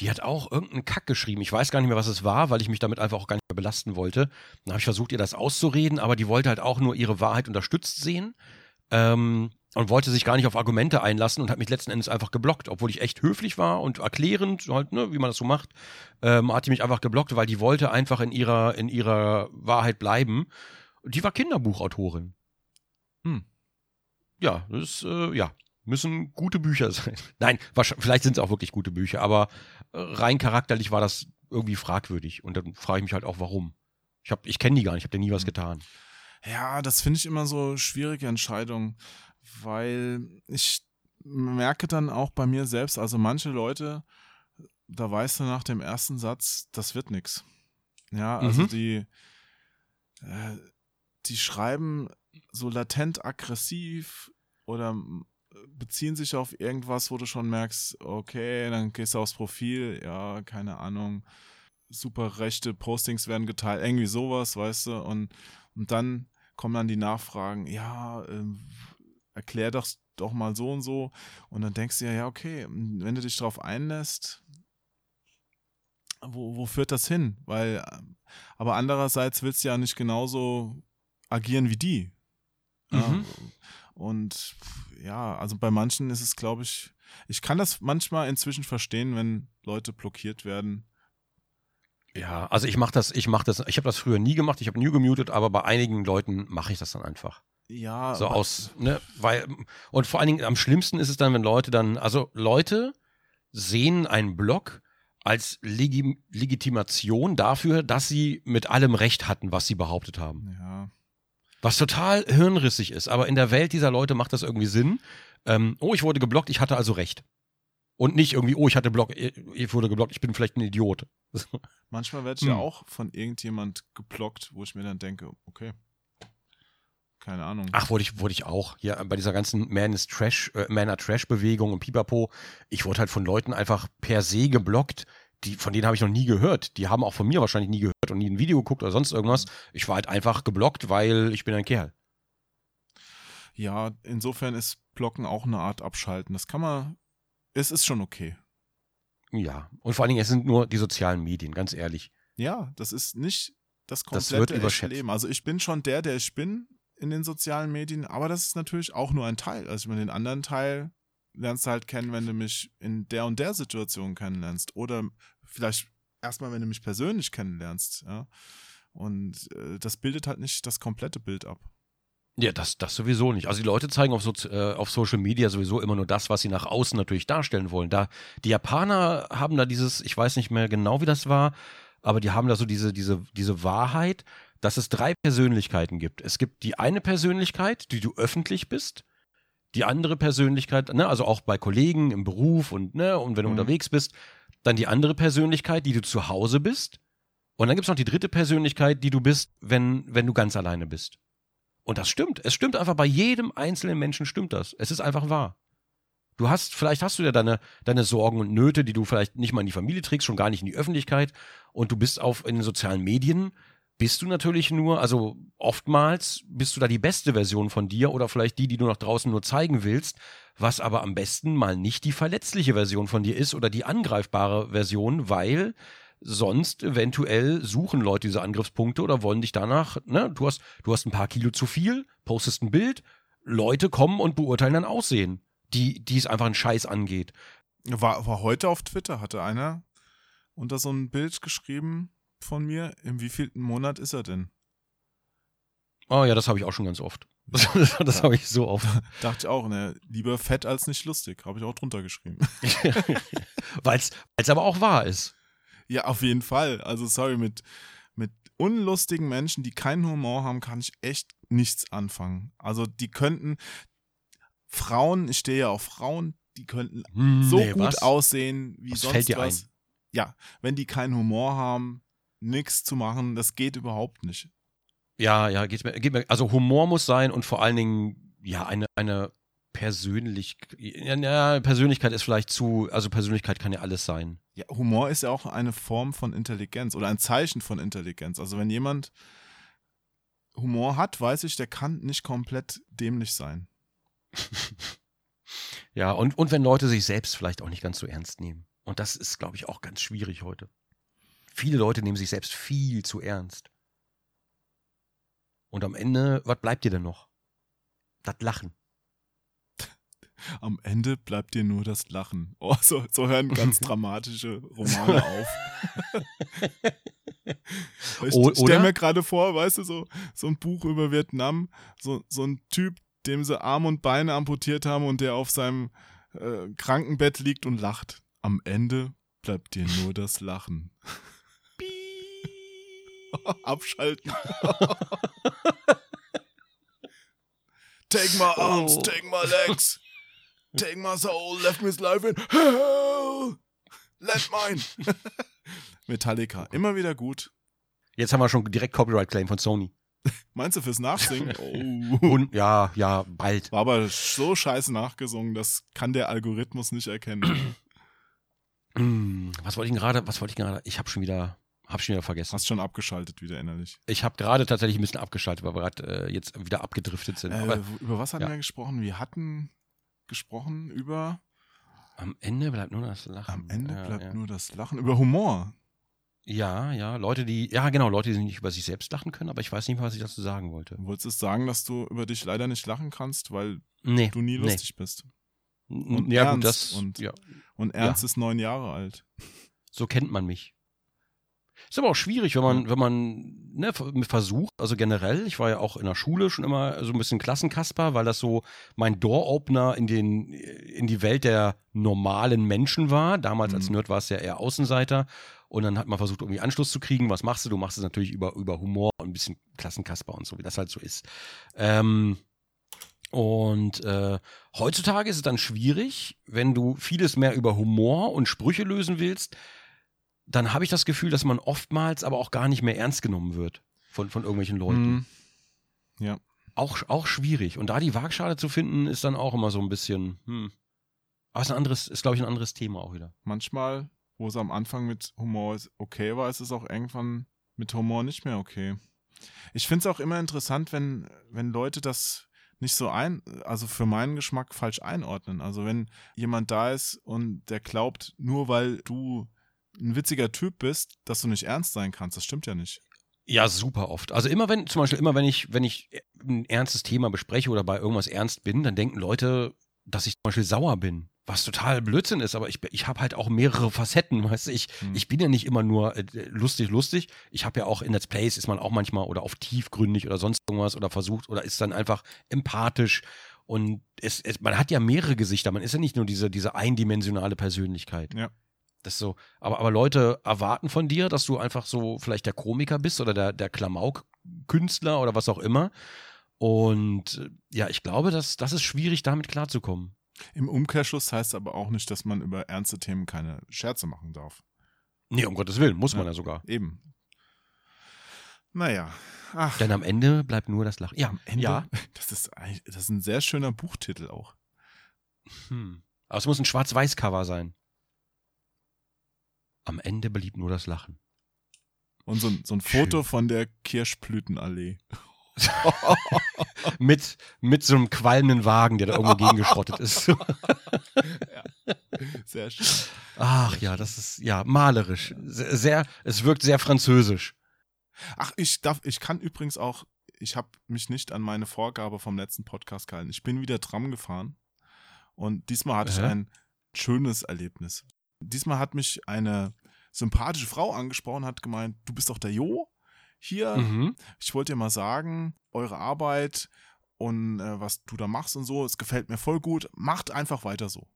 die hat auch irgendeinen Kack geschrieben. Ich weiß gar nicht mehr, was es war, weil ich mich damit einfach auch gar nicht mehr belasten wollte. Dann habe ich versucht, ihr das auszureden, aber die wollte halt auch nur ihre Wahrheit unterstützt sehen. Ähm, und wollte sich gar nicht auf Argumente einlassen und hat mich letzten Endes einfach geblockt, obwohl ich echt höflich war und erklärend, halt, ne, wie man das so macht, ähm, hat die mich einfach geblockt, weil die wollte einfach in ihrer, in ihrer Wahrheit bleiben. Die war Kinderbuchautorin. Hm. Ja, das ist, äh, ja, müssen gute Bücher sein. Nein, wahrscheinlich, vielleicht sind es auch wirklich gute Bücher, aber äh, rein charakterlich war das irgendwie fragwürdig. Und dann frage ich mich halt auch, warum. Ich, hab- ich kenne die gar nicht, ich habe dir nie was Hm. getan. Ja, das finde ich immer so schwierige Entscheidungen, weil ich merke dann auch bei mir selbst, also manche Leute, da weißt du nach dem ersten Satz, das wird nix. Ja, also Mhm. die, äh, die schreiben so latent aggressiv oder beziehen sich auf irgendwas, wo du schon merkst, okay, dann gehst du aufs Profil, ja, keine Ahnung, super rechte Postings werden geteilt, irgendwie sowas, weißt du, und, und dann kommen dann die Nachfragen, ja, ähm, erklär doch, doch mal so und so, und dann denkst du ja, ja, okay, wenn du dich darauf einlässt, wo, wo führt das hin? Weil, ähm, aber andererseits willst du ja nicht genauso agieren wie die. Ja, Mhm. Und ja, also bei manchen ist es, glaube ich, ich kann das manchmal inzwischen verstehen, wenn Leute blockiert werden. Ja, also ich mache das, ich mache das, ich habe das früher nie gemacht, ich habe nie gemutet, aber bei einigen Leuten mache ich das dann einfach. Ja, so aus, ne, weil, und vor allen Dingen am schlimmsten ist es dann, wenn Leute dann, also Leute sehen einen Blog als Legi Legitimation dafür, dass sie mit allem Recht hatten, was sie behauptet haben. Ja. Was total hirnrissig ist, aber in der Welt dieser Leute macht das irgendwie Sinn. Ähm, oh, ich wurde geblockt, ich hatte also Recht. Und nicht irgendwie, oh, ich hatte Block, ich wurde geblockt, ich bin vielleicht ein Idiot. Manchmal werde ich hm. ja auch von irgendjemand geblockt, wo ich mir dann denke, okay, keine Ahnung. Ach, wurde ich, wurde ich auch. Ja, bei dieser ganzen Man is Trash, äh, Man Trash Bewegung und Pipapo. Ich wurde halt von Leuten einfach per se geblockt. Die, von denen habe ich noch nie gehört. Die haben auch von mir wahrscheinlich nie gehört und nie ein Video geguckt oder sonst irgendwas. Ich war halt einfach geblockt, weil ich bin ein Kerl. Ja, insofern ist Blocken auch eine Art Abschalten. Das kann man, es ist schon okay. Ja, und vor allen Dingen, es sind nur die sozialen Medien, ganz ehrlich. Ja, das ist nicht das komplette das wird überschätzt. Leben. Also ich bin schon der, der ich bin in den sozialen Medien, aber das ist natürlich auch nur ein Teil. Also ich meine, den anderen Teil lernst du halt kennen, wenn du mich in der und der Situation kennenlernst. Oder vielleicht erstmal, wenn du mich persönlich kennenlernst, ja. Und äh, das bildet halt nicht das komplette Bild ab. Ja, das, das sowieso nicht. Also die Leute zeigen auf, so, äh, auf Social Media sowieso immer nur das, was sie nach außen natürlich darstellen wollen. Da, die Japaner haben da dieses, ich weiß nicht mehr genau, wie das war, aber die haben da so diese, diese, diese Wahrheit, dass es drei Persönlichkeiten gibt. Es gibt die eine Persönlichkeit, die du öffentlich bist, die andere Persönlichkeit, ne, also auch bei Kollegen im Beruf und, ne, und wenn du mhm. unterwegs bist, dann die andere Persönlichkeit, die du zu Hause bist. Und dann gibt es noch die dritte Persönlichkeit, die du bist, wenn, wenn du ganz alleine bist. Und das stimmt. Es stimmt einfach bei jedem einzelnen Menschen stimmt das. Es ist einfach wahr. Du hast, vielleicht hast du ja deine, deine Sorgen und Nöte, die du vielleicht nicht mal in die Familie trägst, schon gar nicht in die Öffentlichkeit. Und du bist auf, in den sozialen Medien bist du natürlich nur, also oftmals bist du da die beste Version von dir oder vielleicht die, die du nach draußen nur zeigen willst, was aber am besten mal nicht die verletzliche Version von dir ist oder die angreifbare Version, weil sonst eventuell suchen Leute diese Angriffspunkte oder wollen dich danach, ne, du hast, du hast ein paar Kilo zu viel, postest ein Bild, Leute kommen und beurteilen dein Aussehen, die, die es einfach einen Scheiß angeht. War, war heute auf Twitter, hatte einer unter so ein Bild geschrieben, von mir. Im wievielten Monat ist er denn? Oh ja, das habe ich auch schon ganz oft. Das, das ja. habe ich so oft. Dachte ich auch, ne? Lieber fett als nicht lustig, habe ich auch drunter geschrieben. Weil es aber auch wahr ist. Ja, auf jeden Fall. Also sorry, mit, mit unlustigen Menschen, die keinen Humor haben, kann ich echt nichts anfangen. Also die könnten, Frauen, ich stehe ja auf Frauen, die könnten hm, so nee, gut was? aussehen wie was sonst fällt dir was. Ein? Ja, wenn die keinen Humor haben, nichts zu machen, das geht überhaupt nicht. Ja, ja, geht mir, geht mir, also Humor muss sein und vor allen Dingen, ja, eine, eine persönlich, ja, Persönlichkeit ist vielleicht zu, also Persönlichkeit kann ja alles sein. Ja, Humor ist ja auch eine Form von Intelligenz oder ein Zeichen von Intelligenz. Also wenn jemand Humor hat, weiß ich, der kann nicht komplett dämlich sein. ja, und, und wenn Leute sich selbst vielleicht auch nicht ganz so ernst nehmen. Und das ist, glaube ich, auch ganz schwierig heute. Viele Leute nehmen sich selbst viel zu ernst. Und am Ende, was bleibt dir denn noch? Das Lachen. Am Ende bleibt dir nur das Lachen. Oh, so, so hören ganz dramatische Romane auf. ich oh, stell mir gerade vor, weißt du, so, so ein Buch über Vietnam, so, so ein Typ, dem sie Arm und Beine amputiert haben und der auf seinem äh, Krankenbett liegt und lacht. Am Ende bleibt dir nur das Lachen. Abschalten. take my arms, oh. take my legs, take my soul, left me life in hell. Let mine. Metallica, immer wieder gut. Jetzt haben wir schon direkt Copyright Claim von Sony. Meinst du fürs Nachsingen? Oh. Und, ja, ja, bald. War aber so scheiße nachgesungen, das kann der Algorithmus nicht erkennen. was wollte ich gerade? Was wollte ich gerade? Ich habe schon wieder hab schon wieder vergessen. Hast schon abgeschaltet wieder innerlich. Ich habe gerade tatsächlich ein bisschen abgeschaltet, weil wir gerade äh, jetzt wieder abgedriftet sind. Äh, Aber, über was hatten ja. wir gesprochen? Wir hatten gesprochen über. Am Ende bleibt nur das Lachen. Am Ende ja, bleibt ja. nur das Lachen. Über Humor. Ja, ja, Leute, die, ja genau, Leute, die nicht über sich selbst lachen können, aber ich weiß nicht, was ich dazu sagen wollte. Wolltest du sagen, dass du über dich leider nicht lachen kannst, weil Nee. du nie nee. lustig bist? Und ja, gut, ernst das, und- ja, Und Ernst ist neun Jahre alt. so kennt man mich. Ist aber auch schwierig, wenn man, wenn man ne, ver- versucht, also generell, ich war ja auch in der Schule schon immer so ein bisschen Klassenkasper, weil das so mein Door-Opener in, den, in die Welt der normalen Menschen war. Damals als Mhm. Nerd war es ja eher Außenseiter. Und dann hat man versucht, irgendwie Anschluss zu kriegen. Was machst du? Du machst es natürlich über, über Humor und ein bisschen Klassenkasper und so, wie das halt so ist. Ähm, und äh, heutzutage ist es dann schwierig, wenn du vieles mehr über Humor und Sprüche lösen willst, dann habe ich das Gefühl, dass man oftmals aber auch gar nicht mehr ernst genommen wird von, von irgendwelchen Leuten. Mhm. Auch, auch schwierig. Und da die Waagschale zu finden, ist dann auch immer so ein bisschen, hm. Aber ist ein anderes, ist, glaube ich, ein anderes Thema auch wieder. Manchmal, wo es am Anfang mit Humor okay war, ist es auch irgendwann mit Humor nicht mehr okay. Ich finde es auch immer interessant, wenn, wenn Leute das nicht so ein, also für meinen Geschmack falsch einordnen. Also wenn jemand da ist und der glaubt, nur weil du ein witziger Typ bist, dass du nicht ernst sein kannst, das stimmt ja nicht. Ja, super oft. Also immer wenn, zum Beispiel immer wenn ich, wenn ich ein ernstes Thema bespreche oder bei irgendwas ernst bin, dann denken Leute, dass ich zum Beispiel sauer bin. Was total Blödsinn ist, aber ich, ich habe halt auch mehrere Facetten, weißt du, ich, Hm. ich bin ja nicht immer nur äh, lustig, lustig. Ich habe ja auch in Let's Plays ist man auch manchmal oder auf tiefgründig oder sonst irgendwas oder versucht oder ist dann einfach empathisch. Und es, es, man hat ja mehrere Gesichter, man ist ja nicht nur diese, diese eindimensionale Persönlichkeit. Ja. Das so. Aber, aber Leute erwarten von dir, dass du einfach so vielleicht der Komiker bist oder der, der Klamauk-Künstler oder was auch immer. Und äh, ja, ich glaube, dass das ist schwierig, damit klarzukommen. Im Umkehrschluss heißt aber auch nicht, dass man über ernste Themen keine Scherze machen darf. Nee, um Gottes Willen, muss man Ja. ja sogar. Eben. Naja. Ach, Denn am Ende bleibt nur das Lachen. Ja, am Ende. ja. Das ist, das ist ein sehr schöner Buchtitel auch. Hm. Aber es muss ein Schwarz-Weiß-Cover sein. Am Ende blieb nur das Lachen. Und so, ein- so ein Foto von der Kirschblütenallee. mit, mit so einem qualmenden Wagen, der da irgendwo gegengeschrottet ist. Sehr schön. Ach ja, das ist ja malerisch. Sehr, sehr es wirkt sehr französisch. Ach, ich darf, ich kann übrigens auch, ich habe mich nicht an meine Vorgabe vom letzten Podcast gehalten. Ich bin wieder Tram gefahren und diesmal hatte ich Hä? ein schönes Erlebnis. Diesmal hat mich eine sympathische Frau angesprochen, hat gemeint, du bist doch der Jo hier. Mhm. Ich wollte dir mal sagen, eure Arbeit und äh, was du da machst und so, es gefällt mir voll gut. Macht einfach weiter so.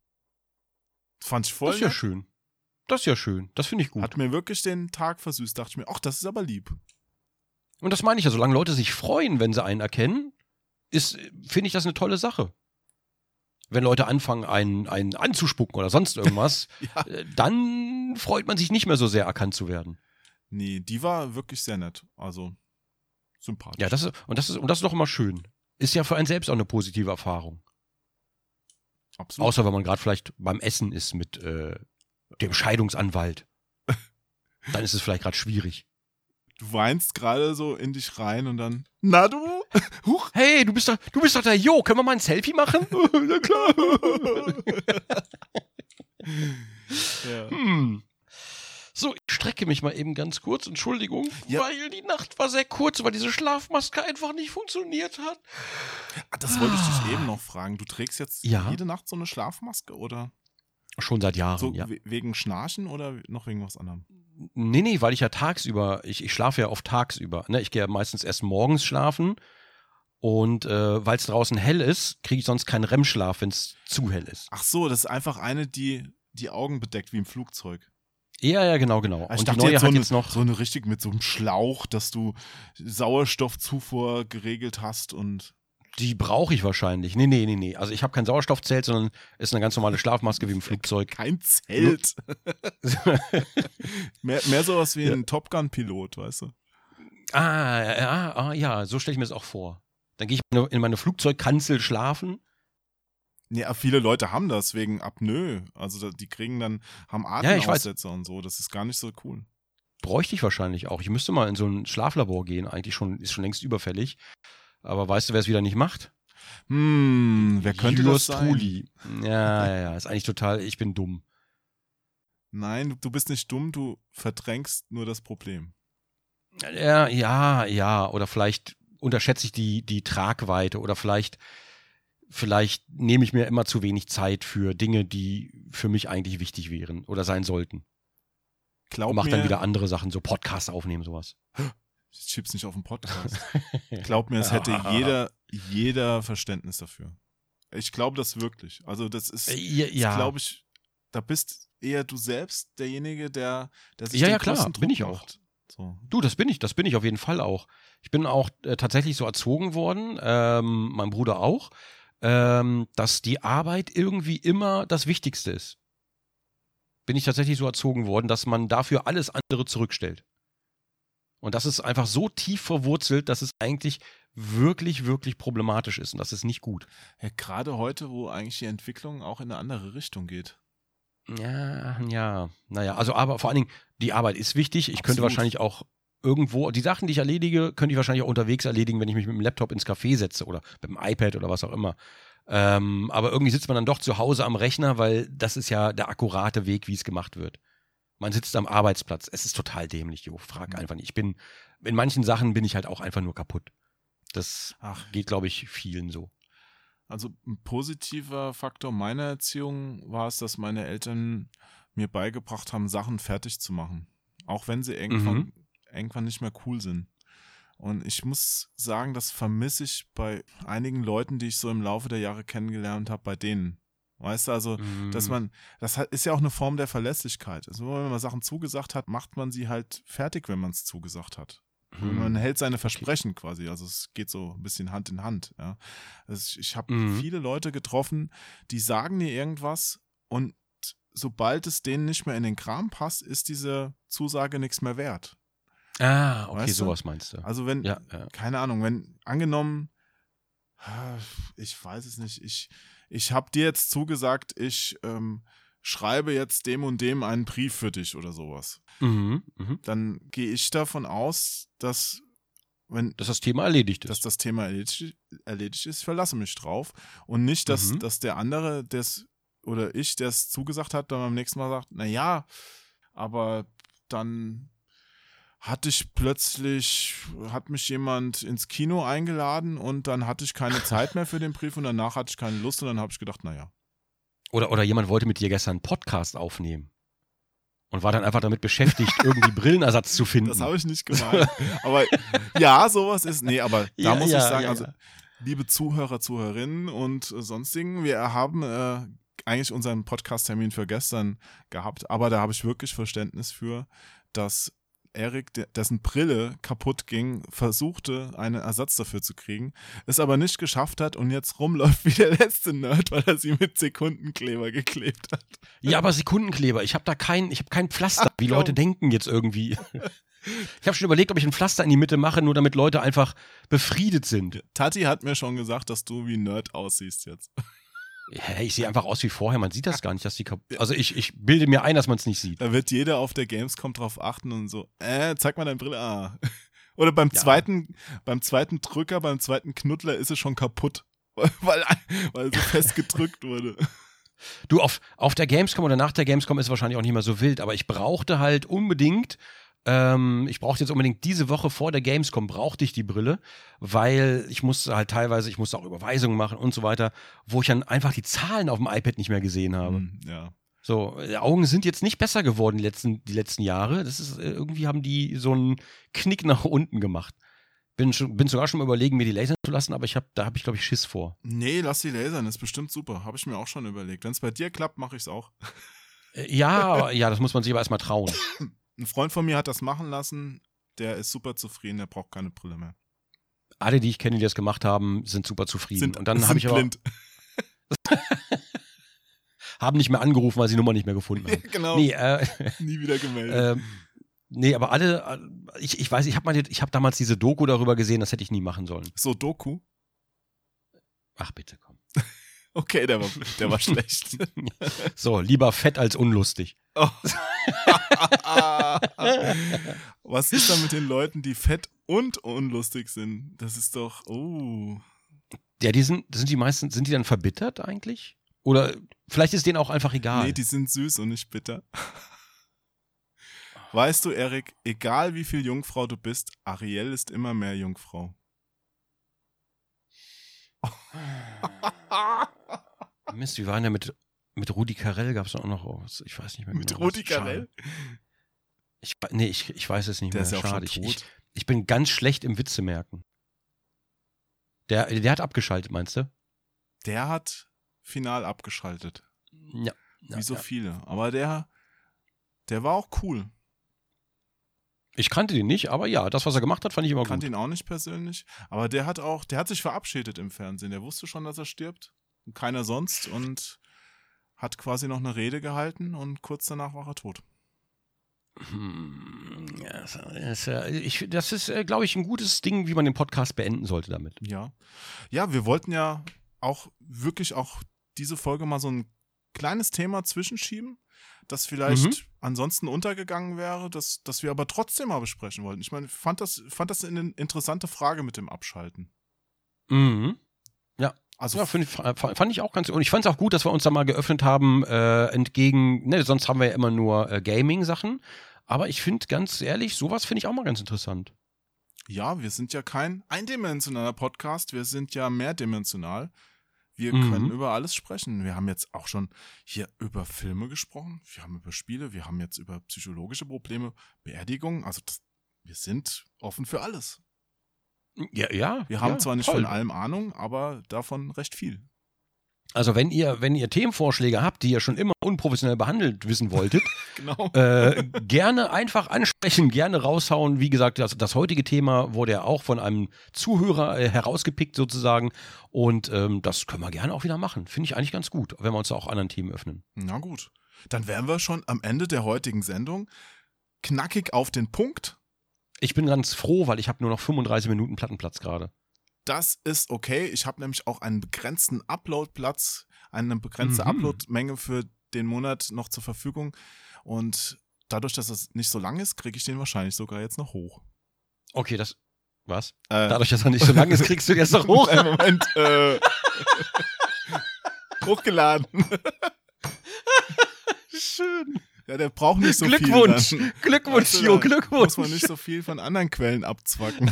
Das fand ich voll. Das ist ja nett. schön. Das ist ja schön. Das finde ich gut. Hat mir wirklich den Tag versüßt. Dachte ich mir, ach, das ist aber lieb. Und das meine ich ja, solange Leute sich freuen, wenn sie einen erkennen, ist, finde ich das eine tolle Sache. Wenn Leute anfangen, einen, einen anzuspucken oder sonst irgendwas, Ja. äh, dann freut man sich nicht mehr so sehr, erkannt zu werden. Nee, die war wirklich sehr nett. Also sympathisch. Ja, das ist, und das ist, und das ist doch immer schön. Ist ja für einen selbst auch eine positive Erfahrung. absolut. Außer wenn man gerade vielleicht beim Essen ist mit äh, dem Scheidungsanwalt. Dann ist es vielleicht gerade schwierig. du weinst gerade so in dich rein und dann, na du? Huch. Hey, du bist doch, du bist doch der Jo, können wir mal ein Selfie machen? Na klar. ja. Hm. So, ich strecke mich mal eben ganz kurz, Entschuldigung, Ja. weil die Nacht war sehr kurz, weil diese Schlafmaske einfach nicht funktioniert hat. Ah, Das wollte ich dich eben noch fragen. Du trägst jetzt Ja. jede Nacht so eine Schlafmaske oder Schon seit Jahren, so ja. we- wegen Schnarchen oder noch wegen was anderem? Nee, nee, weil ich ja tagsüber, ich, ich schlafe ja oft tagsüber. Ne? Ich gehe ja meistens erst morgens schlafen und äh, weil es draußen hell ist, kriege ich sonst keinen REM-Schlaf, wenn es zu hell ist. Ach so, das ist einfach eine, die die Augen bedeckt wie im Flugzeug. Ja, ja, genau, genau. Ich und die neue jetzt so, hat eine, jetzt noch. so eine richtig mit so einem Schlauch, dass du Sauerstoffzufuhr geregelt hast und Die brauche ich wahrscheinlich. Nee, nee, nee, nee. Also ich habe kein Sauerstoffzelt, sondern ist eine ganz normale Schlafmaske wie im Flugzeug. kein Zelt. mehr, mehr sowas wie ein Top Gun-Pilot, weißt du? ah, ja, ah, ja, so stelle ich mir das auch vor. Dann gehe ich in meine- in meine Flugzeugkanzel schlafen. Aber viele Leute haben das wegen Apnoe. Also die kriegen dann, haben Ja. Atemaussetzer und so. Das ist gar nicht so cool. Bräuchte ich wahrscheinlich auch. Ich müsste mal in so ein Schlaflabor gehen. Eigentlich schon, ist schon längst überfällig. Aber weißt du, wer es wieder nicht macht? Hm, wer könnte Julius das sein? Trulli. Ja, ja, ja. Ist eigentlich total, ich bin dumm. Nein, du bist nicht dumm, du verdrängst nur das Problem. Ja, ja, ja. Oder vielleicht unterschätze ich die, die Tragweite oder vielleicht, vielleicht nehme ich mir immer zu wenig Zeit für Dinge, die für mich eigentlich wichtig wären oder sein sollten. Glaub Und mach mir, dann wieder andere Sachen, so Podcast aufnehmen, sowas. ich schieb's nicht auf den Podcast. Glaub mir, es hätte jeder, jeder Verständnis dafür. Ich glaube das wirklich. Also das ist, Äh, ja, glaube ich, da bist eher du selbst derjenige, der, der sich Ja, den ja, klar, bin ich auch. macht. So. Du, das bin ich, das bin ich auf jeden Fall auch. Ich bin auch äh, tatsächlich so erzogen worden, ähm, mein Bruder auch, ähm, dass die Arbeit irgendwie immer das Wichtigste ist. Bin ich tatsächlich so erzogen worden, dass man dafür alles andere zurückstellt. Und das ist einfach so tief verwurzelt, dass es eigentlich wirklich, wirklich problematisch ist und das ist nicht gut. Ja, gerade heute, wo eigentlich die Entwicklung auch in eine andere Richtung geht. Ja, ja, naja, also aber vor allen Dingen, die Arbeit ist wichtig. Ich könnte Absolut. wahrscheinlich auch irgendwo, die Sachen, die ich erledige, könnte ich wahrscheinlich auch unterwegs erledigen, wenn ich mich mit dem Laptop ins Café setze oder mit dem iPad oder was auch immer. Ähm, aber irgendwie sitzt man dann doch zu Hause am Rechner, weil das ist ja der akkurate Weg, wie es gemacht wird. Man sitzt am Arbeitsplatz. Es ist total dämlich, Jo. Frag einfach nicht. Ich bin, in manchen Sachen bin ich halt auch einfach nur kaputt. Das Ach, geht, glaube ich, vielen so. Also ein positiver Faktor meiner Erziehung war es, dass meine Eltern mir beigebracht haben, Sachen fertig zu machen. Auch wenn sie irgendwann, Mhm. irgendwann nicht mehr cool sind. Und ich muss sagen, das vermisse ich bei einigen Leuten, die ich so im Laufe der Jahre kennengelernt habe, bei denen. Weißt du, also, dass Mhm. man, das ist ja auch eine Form der Verlässlichkeit. Also, wenn man Sachen zugesagt hat, macht man sie halt fertig, wenn man es zugesagt hat. Mhm. Man hält seine Versprechen quasi. Also es geht so ein bisschen Hand in Hand. Ja. Also ich habe Mhm. viele Leute getroffen, die sagen dir irgendwas und sobald es denen nicht mehr in den Kram passt, ist diese Zusage nichts mehr wert. Ah, okay, Weißt du? sowas meinst du. Also wenn, Ja, ja. keine Ahnung, wenn angenommen, ich weiß es nicht, ich, ich habe dir jetzt zugesagt, ich ähm, schreibe jetzt dem und dem einen Brief für dich oder sowas. Mhm, mhm. Dann gehe ich davon aus, dass wenn Dass das Thema erledigt ist. dass das Thema erledigt, erledigt ist, ich verlasse mich drauf. Und nicht, dass, Mhm. dass der andere, das oder ich, der es zugesagt hat, dann beim nächsten Mal sagt, na ja, aber dann hatte ich plötzlich, hat mich jemand ins Kino eingeladen und dann hatte ich keine Zeit mehr für den Brief und danach hatte ich keine Lust und dann habe ich gedacht, naja. Oder, oder jemand wollte mit dir gestern einen Podcast aufnehmen und war dann einfach damit beschäftigt, irgendwie Brillenersatz zu finden. Das habe ich nicht gemeint. aber ja, sowas ist, nee, aber da Ja, muss ja, ich sagen, ja, also liebe Zuhörer, Zuhörerinnen und äh, sonstigen, wir haben äh, eigentlich unseren Podcast-Termin für gestern gehabt, aber da habe ich wirklich Verständnis für, dass Erik, dessen Brille kaputt ging, versuchte, einen Ersatz dafür zu kriegen, es aber nicht geschafft hat und jetzt rumläuft wie der letzte Nerd, weil er sie mit Sekundenkleber geklebt hat. Ja, aber Sekundenkleber, ich habe da kein, ich habe kein Pflaster, Ach, wie komm. Leute denken jetzt irgendwie. Ich habe schon überlegt, ob ich ein Pflaster in die Mitte mache, nur damit Leute einfach befriedet sind. Tati hat mir schon gesagt, dass du wie ein Nerd aussiehst jetzt. Ja, ich sehe einfach aus wie vorher, man sieht das gar nicht, dass die kap- Also ich, ich bilde mir ein, dass man es nicht sieht. Da wird jeder auf der Gamescom drauf achten und so, äh, zeig mal deine Brille. Ah. Oder beim Ja. zweiten, beim zweiten Drücker, beim zweiten Knuddler ist es schon kaputt. Weil, weil so fest gedrückt wurde. Du, auf, auf der Gamescom oder nach der Gamescom ist es wahrscheinlich auch nicht mehr so wild, aber ich brauchte halt unbedingt, ähm, ich brauchte jetzt unbedingt diese Woche vor der Gamescom, brauchte ich die Brille, weil ich musste halt teilweise, ich musste auch Überweisungen machen und so weiter, wo ich dann einfach die Zahlen auf dem iPad nicht mehr gesehen habe. Hm, Ja. So, die Augen sind jetzt nicht besser geworden die letzten, die letzten Jahre. Das ist, äh, irgendwie haben die so einen Knick nach unten gemacht. Bin, schon, bin sogar schon mal überlegen, mir die lasern zu lassen, aber ich hab, da habe ich, glaube ich, Schiss vor. Nee, lass die lasern, ist bestimmt super. Habe ich mir auch schon überlegt. Wenn es bei dir klappt, mache ich es auch. Äh, Ja, ja, das muss man sich aber erstmal trauen. Ein Freund von mir hat das machen lassen. Der ist super zufrieden, der braucht keine Brille mehr. Alle, die ich kenne, die das gemacht haben, sind super zufrieden. Sind, und dann habe ich aber blind. haben nicht mehr angerufen, weil sie die Nummer nicht mehr gefunden haben. genau. Nee, äh, Nie wieder gemeldet. ähm, nee, aber alle, äh, ich, ich weiß, ich habe hab damals diese Doku darüber gesehen, das hätte ich nie machen sollen. so, Doku. Ach bitte, komm. Okay, der war, der war schlecht. So, lieber fett als unlustig. Oh. Was ist da mit den Leuten, die fett und unlustig sind? Das ist doch, oh. Ja, die sind, sind die meisten, sind die dann verbittert eigentlich? Oder vielleicht ist denen auch einfach egal. Nee, die sind süß und nicht bitter. Weißt du, Erik, egal wie viel Jungfrau du bist, Ariel ist immer mehr Jungfrau. Mist, wie waren ja mit, mit Rudi Carell gab es auch noch was. Ich weiß nicht mehr Mit genau. Rudi. Carell? Ich, nee, ich, ich weiß es nicht Der mehr. ist ja auch Schade. Ich, ich, ich bin ganz schlecht im Witze merken. Der, der hat abgeschaltet, meinst du? Der hat final abgeschaltet. Ja. ja Wie so ja. viele. Aber der, der war auch cool. Ich kannte den nicht, aber ja, das, was er gemacht hat, fand ich immer Ich kannte gut. ihn auch nicht persönlich. Aber der hat auch, der hat sich verabschiedet im Fernsehen. Der wusste schon, dass er stirbt. Keiner sonst. Und hat quasi noch eine Rede gehalten und kurz danach war er tot. Hm, ja, das ist, ich, das ist, äh, glaube ich, ein gutes Ding, wie man den Podcast beenden sollte damit. Ja. Ja, wir wollten ja auch wirklich auch diese Folge mal so ein kleines Thema zwischenschieben, das vielleicht Mhm. ansonsten untergegangen wäre, das, das wir aber trotzdem mal besprechen wollten. Ich meine, fand das, fand das eine interessante Frage mit dem Abschalten. Mhm. Also Ja, find, fand ich auch ganz. Und ich fand es auch gut, dass wir uns da mal geöffnet haben, äh, entgegen. Ne, sonst haben wir ja immer nur äh, Gaming-Sachen. Aber ich finde ganz ehrlich, sowas finde ich auch mal ganz interessant. Ja, wir sind ja kein eindimensionaler Podcast, wir sind ja mehrdimensional. Wir Mhm. können über alles sprechen. Wir haben jetzt auch schon hier über Filme gesprochen, wir haben über Spiele, wir haben jetzt über psychologische Probleme, Beerdigungen. Also das, wir sind offen für alles. Ja, ja. Wir haben ja, zwar nicht toll. von allem Ahnung, aber davon recht viel. Also wenn ihr, wenn ihr Themenvorschläge habt, die ihr schon immer unprofessionell behandelt wissen wolltet, Genau. äh, gerne einfach ansprechen, gerne raushauen. Wie gesagt, das, das heutige Thema wurde ja auch von einem Zuhörer äh, herausgepickt sozusagen. Und ähm, das können wir gerne auch wieder machen. Finde ich eigentlich ganz gut, wenn wir uns da auch anderen Themen öffnen. Na gut. Dann wären wir schon am Ende der heutigen Sendung. Knackig auf den Punkt. Ich bin ganz froh, weil ich habe nur noch 35 Minuten Plattenplatz gerade. Das ist okay. Ich habe nämlich auch einen begrenzten Uploadplatz, eine begrenzte Mhm. Uploadmenge für den Monat noch zur Verfügung. Und dadurch, dass es nicht so lang ist, kriege ich den wahrscheinlich sogar jetzt noch hoch. Okay, das. Was? Äh, Dadurch, dass er nicht so lang ist, kriegst du jetzt noch hoch. Einen Moment. Äh, hochgeladen. Schön. Ja, der braucht nicht so Glückwunsch. viel. dann. Glückwunsch, Weißt du, Jo, Glückwunsch. Muss man nicht so viel von anderen Quellen abzwacken.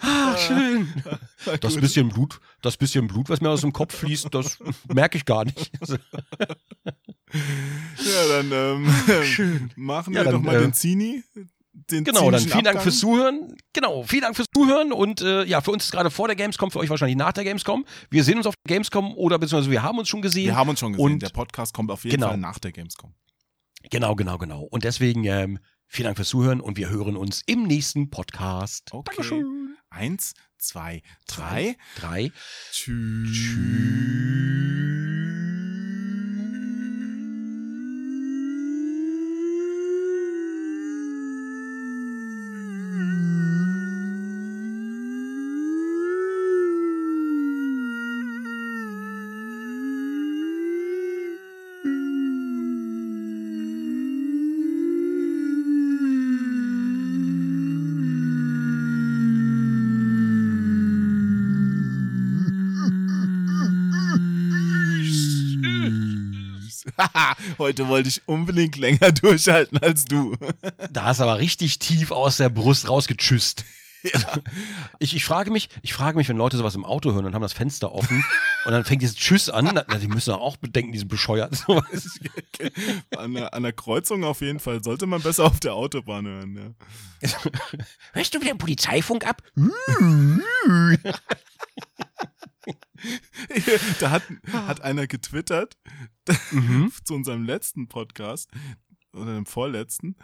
ah, schön. Das bisschen Blut, das bisschen Blut, was mir aus dem Kopf fließt, das merke ich gar nicht. Ja, dann ähm, Schön. machen Ja, wir dann, doch mal äh, den Zini. Den Genau, dann vielen Dank Abgang. fürs Zuhören. Genau, vielen Dank fürs Zuhören und äh, ja, für uns ist gerade vor der Gamescom, für euch wahrscheinlich nach der Gamescom. Wir sehen uns auf der Gamescom oder beziehungsweise wir haben uns schon gesehen. Wir haben uns schon gesehen. Und- der Podcast kommt auf jeden Genau. Fall nach der Gamescom. Genau, genau, genau. Und deswegen ähm, vielen Dank fürs Zuhören und wir hören uns im nächsten Podcast. Okay. Dankeschön. Eins, zwei, drei. Drei. Tschüss. Haha, Heute wollte ich unbedingt länger durchhalten als du. Da hast du aber richtig tief aus der Brust rausgetschüsst. Ich, ich frage mich, ich frage mich, wenn Leute sowas im Auto hören und haben das Fenster offen und dann fängt dieses Tschüss an, na, die müssen auch bedenken, die sind bescheuert. Sowas. An der, an der Kreuzung auf jeden Fall. Sollte man besser auf der Autobahn hören. Ja. Hörst du wieder den Polizeifunk ab? da hat, hat einer getwittert Mhm. zu unserem letzten Podcast oder dem vorletzten,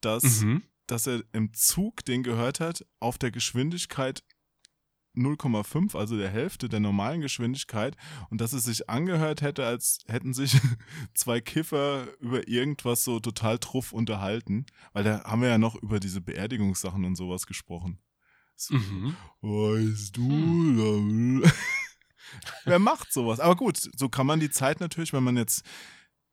dass, Mhm. dass er im Zug den gehört hat auf der Geschwindigkeit 0,5, also der Hälfte der normalen Geschwindigkeit und dass es sich angehört hätte, als hätten sich zwei Kiffer über irgendwas so total truff unterhalten, weil da haben wir ja noch über diese Beerdigungssachen und sowas gesprochen. So, Mhm. Weißt du, wer macht sowas? Aber gut, so kann man die Zeit natürlich, wenn man jetzt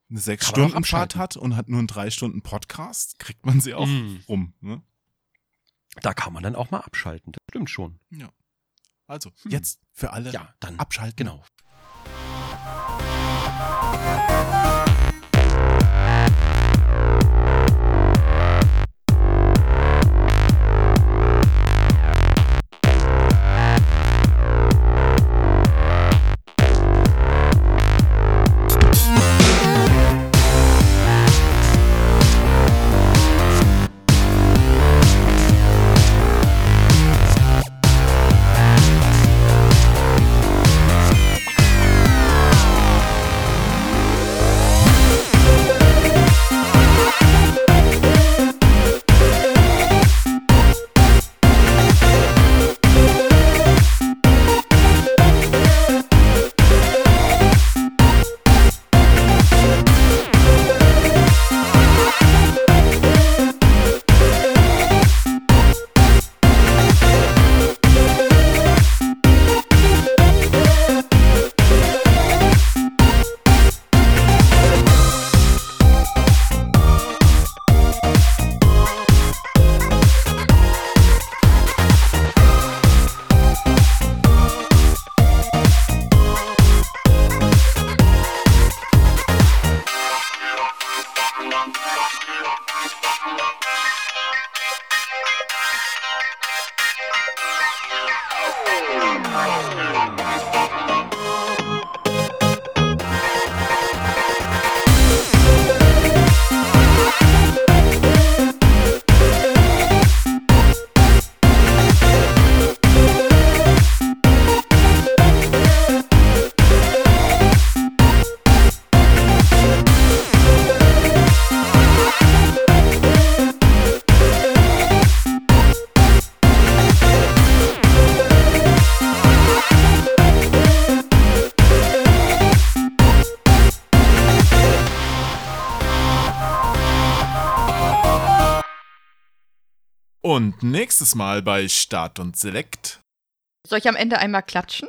eine sechs Stunden Fahrt hat und hat nur einen drei Stunden Podcast, kriegt man sie auch Mhm. rum. Ne? Da kann man dann auch mal abschalten. Das stimmt schon. Also, Hm. jetzt für alle Ja, dann. abschalten. Genau. Nächstes Mal bei Start und Select. Soll ich am Ende einmal klatschen?